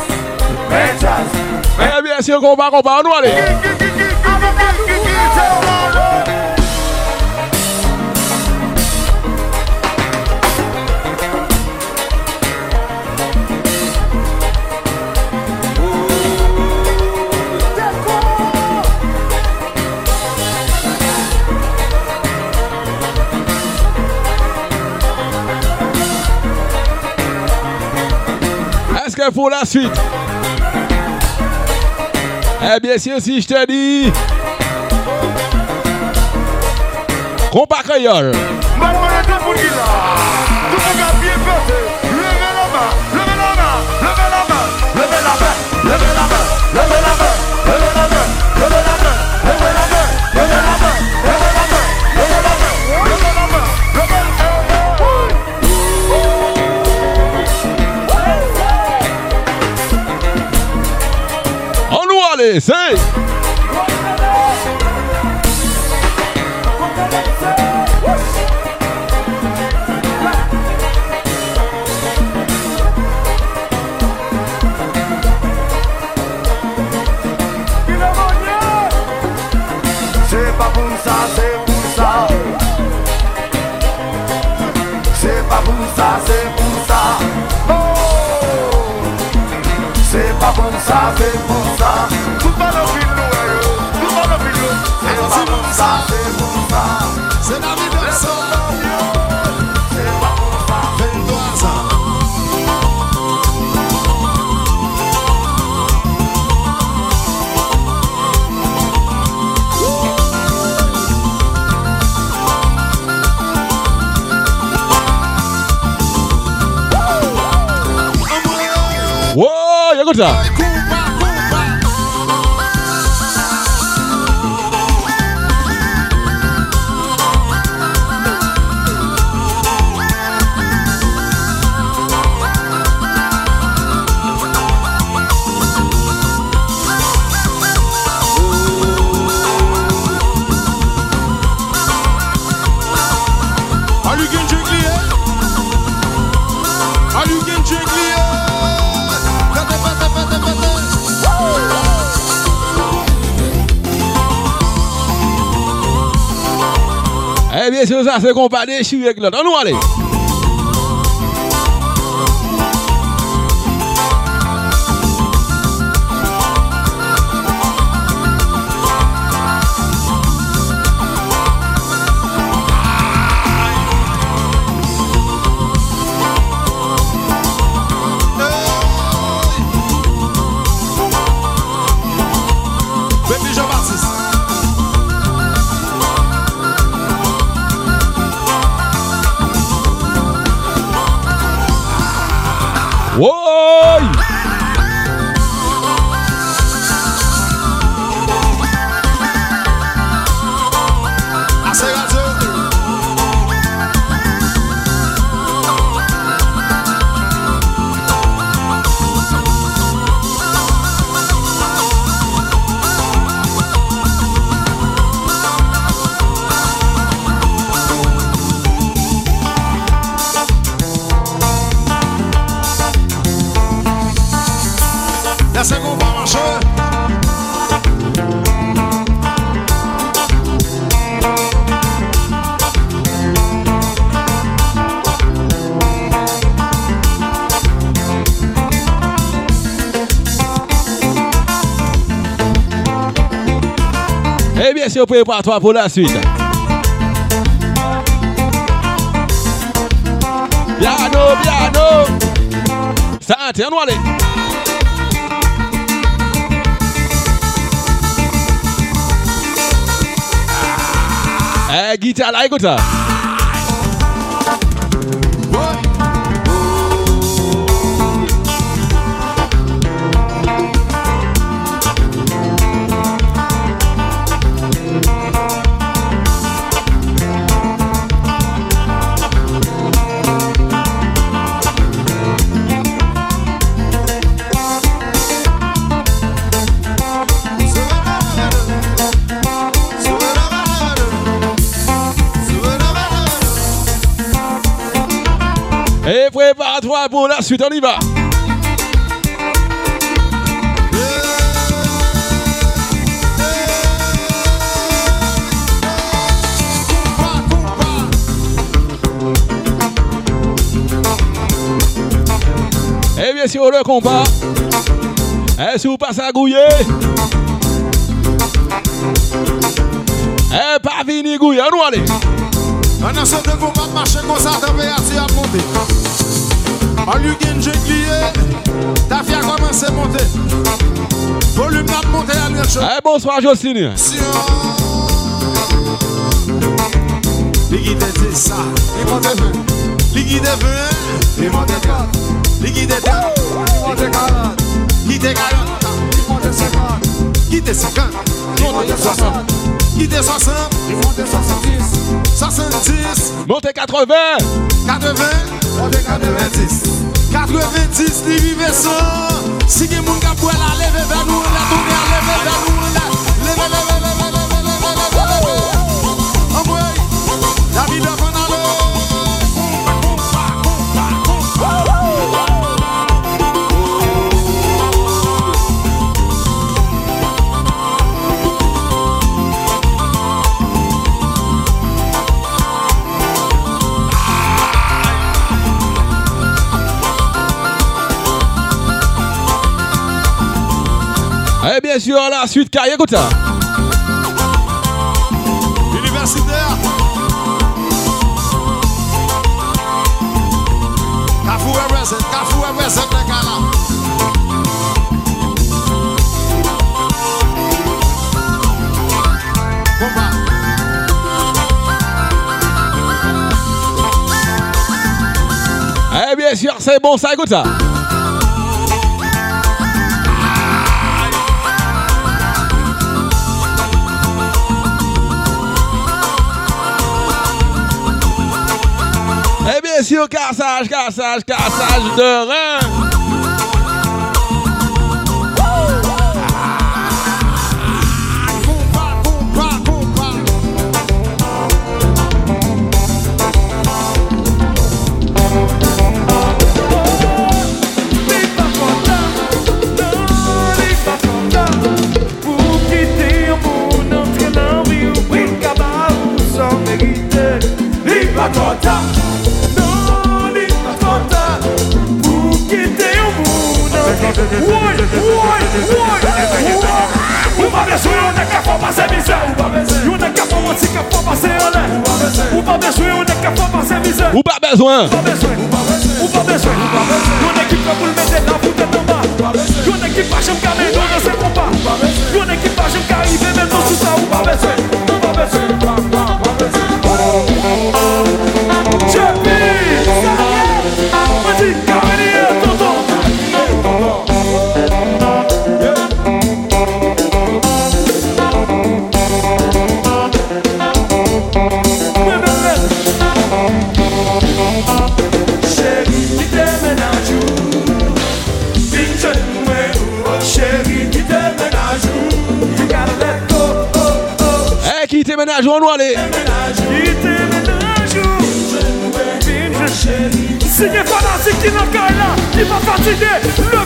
B: measures.
G: Eh bien, si on combat, combat, on va aller. Pour la suite Eh bien sûr, si je te dis... Créole. Hey, say. 와, 야,
B: 거다. messieurs, ça c'est qu'on va
G: déchirer avec l'autre. On nous
B: allez. Sûr, prépare-toi pour la suite. Piano, piano. Ça, tiens, nous aller. Eh, guitare là, écoute ça. Pour la suite, on y va. Et bien sûr, le combat. Et si vous passez à gouiller. Et pas fini gouiller, nous allez.
G: Un an de combat marcher comme ça, t'as à monter. En lui gagne j'ai plié, ta fille a commencé à monter. Volume n'a monté à l'autre chose.
B: Eh, bonsoir Jocelyne.
G: Ligi de 10 ça, il monte 20. Ligi de 20, il monte 4. Ligi de 10, il monte 40. Qui de 40, il monte 50. Qui de 50, il monte 60. Qui de 60, il monte 70. 70,
B: Montez 80.
G: 80, on est 90. 90, li vive 100. Si gen moun ka pou la leve vers nous, la tourner à leve vers nous, leve,
B: bien sûr, la suite, car écoute ça.
G: Universitaire. Kafou represent, Kafou represent le gars là. Combat.
B: Eh bien sûr, c'est bon, ça, écoute ça. Sûr, cassage, cassage, cassage de rein.
G: Combat, O
F: babesu e o neke fò pa se mize O neke fò ansi ke fò pa se anè O babesu e o neke fò pa se mize
B: O
F: babesu e O babesu e Yon ekip ka pou l'mete la foute nan ba Yon ekip pa jem ka men do nan se kompa Yon ekip pa jem ka ive men do sou sa O babesu e O babesu
B: e O babesu e on doit aller.
F: Fanatique qui qu'à là Qui va fatiguer Le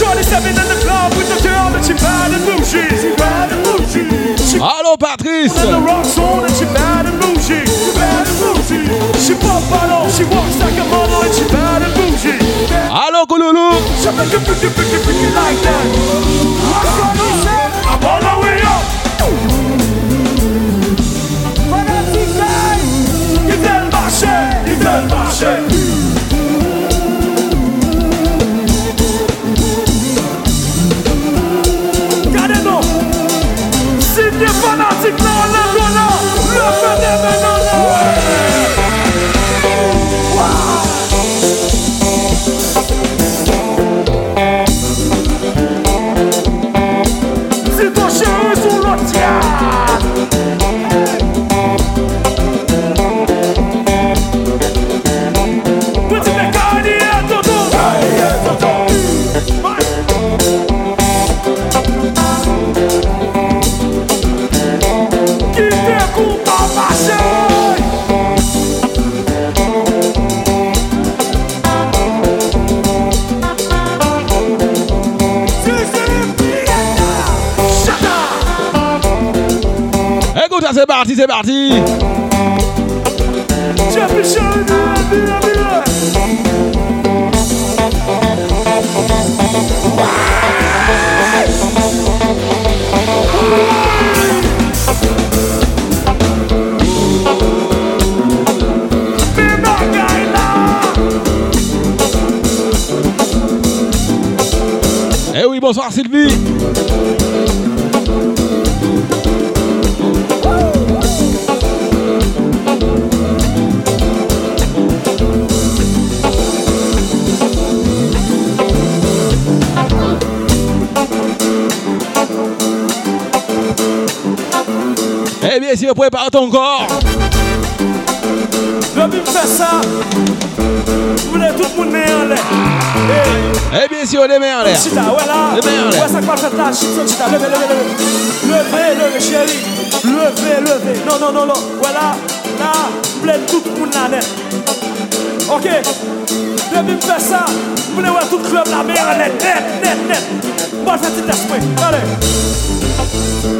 F: Shorty set me in the club with the girl and she bad and bougie. She bad and bougie. She
B: Allô Patrice.
F: in the rock zone and she bad and bougie. She bad and bougie. She pop bottle, she walks like a model and she bad and bougie.
B: Allô Kouloulou.
F: She make it freaky, freaky, freaky like that. What's what said? I'm on c'est
B: parti. Eh bien, si vous préparez ton corps,
F: Le bim fait ça. Vous voulez tout le monde met en l'air.
B: eh bien, si on les met en l'air.
F: Chita, ouais là.
B: Les en l'air.
F: Ouais, ça va faire là. Chita, chita, levez, levez, levez. Levez, levez, chérie. Levez, levez. Non, non, non, non. Voilà. Là, vous voulez tout le monde là net. Ok. Le bim fait ça. Vous voulez voir tout le club là, mais en net, net, net, net. Bonne fête. Allez.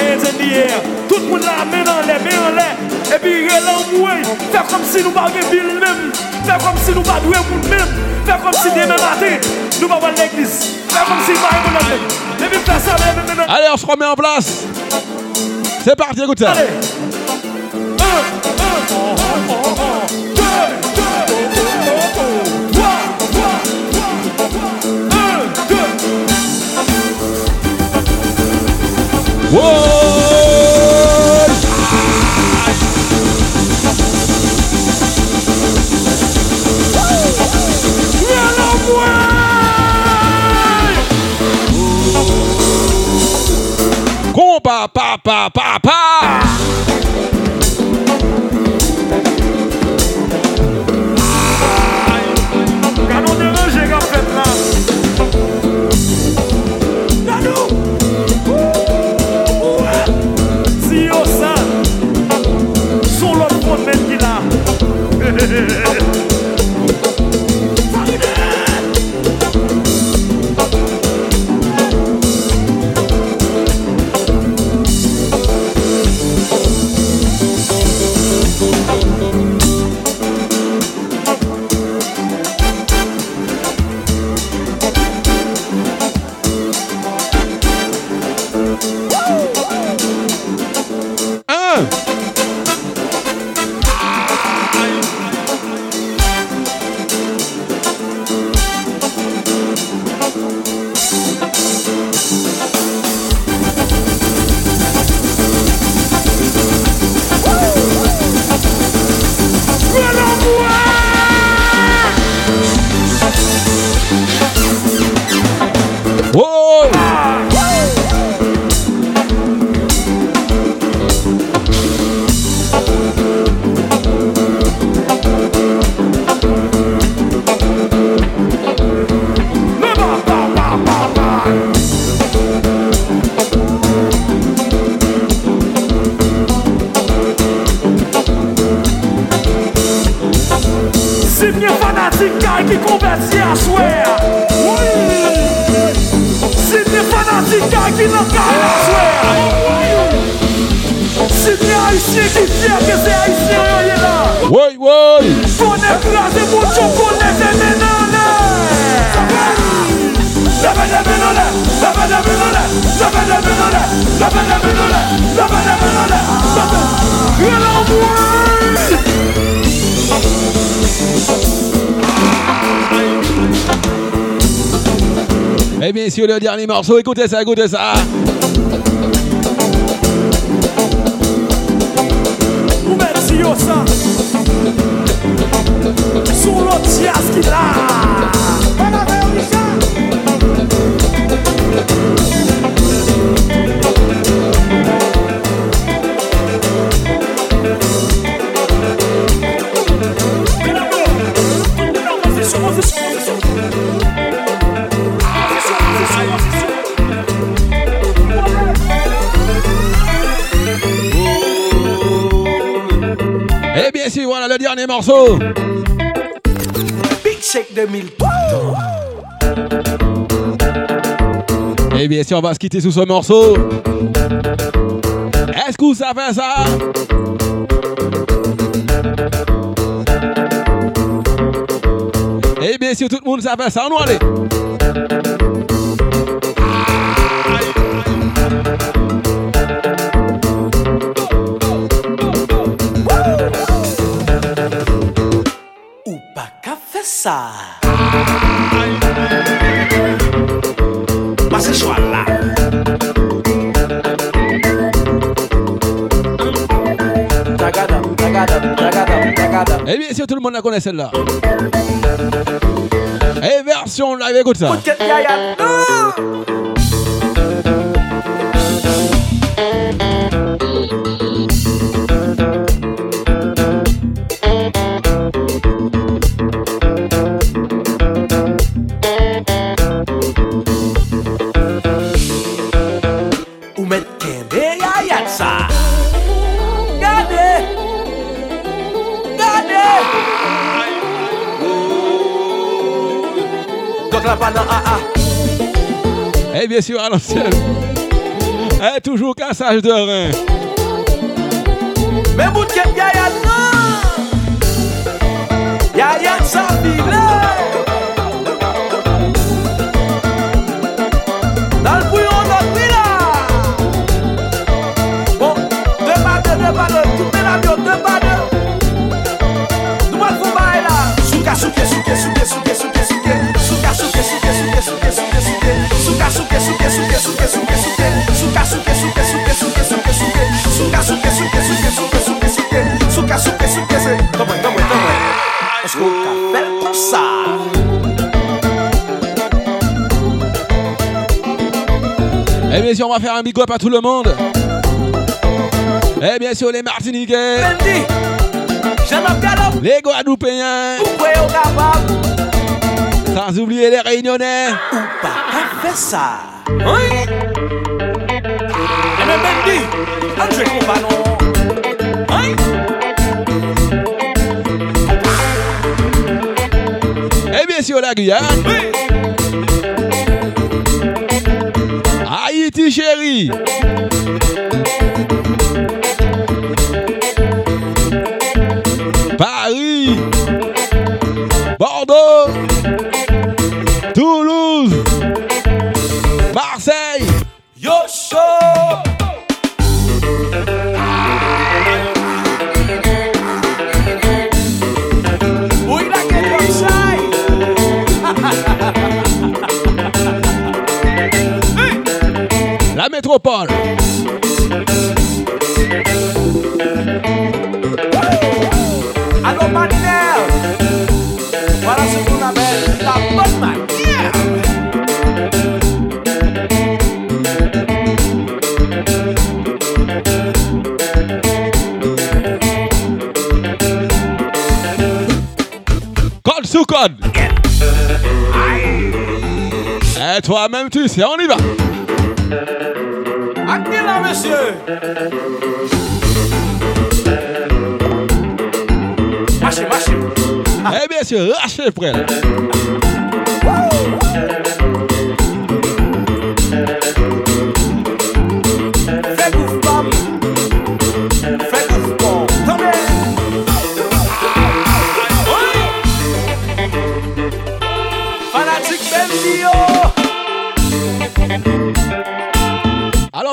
F: hands in the air. Tout le monde la main en l'air, main en l'air. Et puis, il en mouille. Faire comme si ville même. Faire comme si pour même. Faire comme si matin, nous pas voir l'église. Faire comme si mais, mais, mais.
B: Allez, on se remet en place. C'est parti, écoute ça.
F: Allez. Un, un, deux, deux, trois, trois, trois. Un, deux.
B: Wow.
F: pa
B: pa pa pa
F: pa. Gado deranje gam fet la. Gado Si yo sa
D: Son lot kon men ki la.
F: Hehehe dernier morceau, écoutez ça, écoutez ça. Morceau.
D: Big Shake 2003
F: Eh bien, si on va se quitter sous ce morceau. Est-ce que ça fait ça? Eh bien, si tout le monde ça fait ça, on va Eh bien, si tout le monde la connaît celle-là. Et version live, écoute ça. Sûr, à l'ancienne. Eh, toujours cassage de rein.
D: Mais ket yaya non Yaya sa bile
F: Eh bien sûr, on va faire un big up à tout le monde. Eh bien sûr, les Martiniquais, les Guadeloupéens, sans oublier les Réunionnais.
D: Ou pas faire ça? Oui Eh mais Bendy Un jeu compagnon Oui
F: Eh bien sûr, la Guyane,
D: Oui
F: Haïti chérie.
D: Yo show Oui la
B: La métropole. Et toi-même, tu sais, on y va.
D: Acte là monsieur? Marchez, marchez
B: Eh bien sûr, lâchez frère.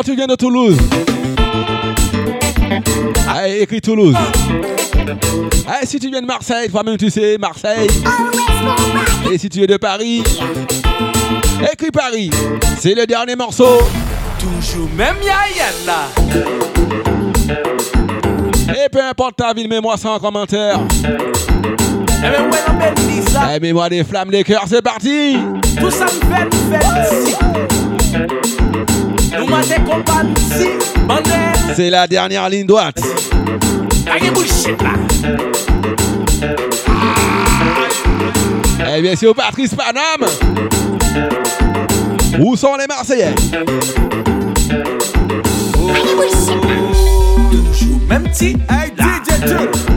B: Tu viens de Toulouse? Allez, écris Toulouse. Allez, si tu viens de Marseille, toi-même tu sais, Marseille. Et si tu es de Paris, écris Paris. C'est le dernier morceau.
D: Toujours même Yayan là
B: Et peu importe ta ville, mets-moi ça en commentaire.
D: Eh ben
B: Eh, mets-moi des flammes, des cœurs, c'est parti.
D: Tout ça me fait
B: C'est la dernière ligne droite.
D: Là.
B: Eh bien sûr, Patrice Paname. Où sont les Marseillais?
D: Même petit Hey DJ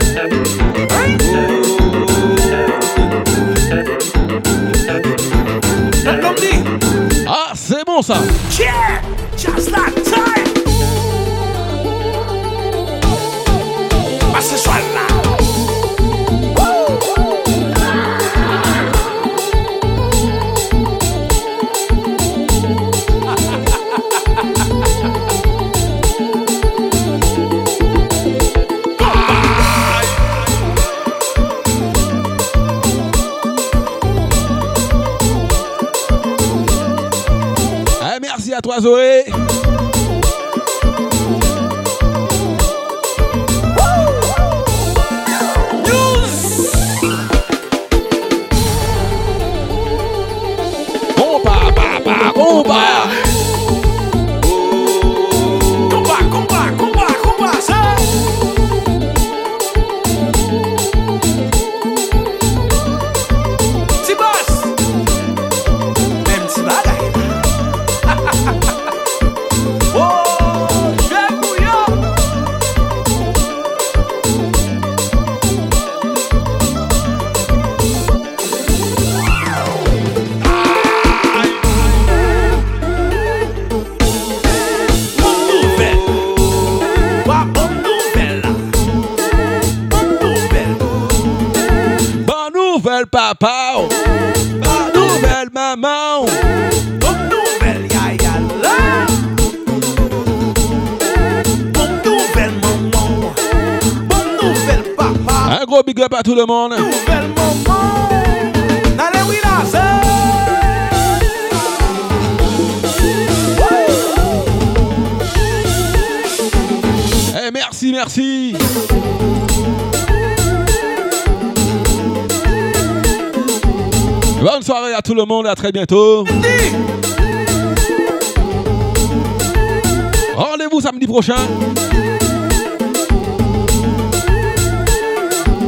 D: Thank
B: you. Le monde. Eh, merci, merci. Bonne soirée à tout le monde, à très bientôt. Rendez-vous samedi prochain.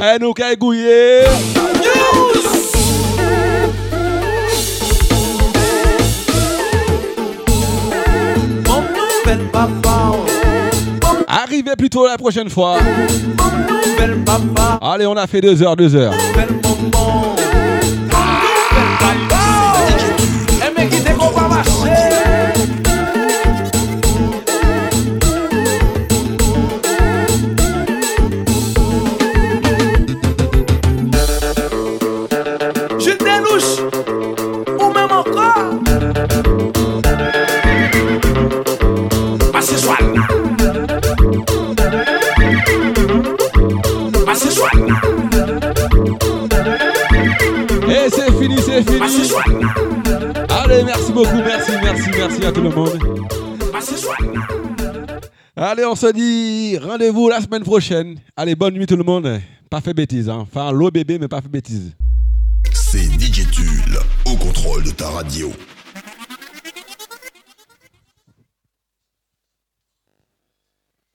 B: Eh, nous. Arrivez plutôt la prochaine fois. Allez, on a fait deux heures, deux heures. À tout le monde. Allez, on se dit rendez-vous la semaine prochaine. Allez, bonne nuit tout le monde. Pas fait bêtise, hein. Enfin, l'eau bébé, mais pas fait bêtise.
C: C'est au contrôle de ta radio.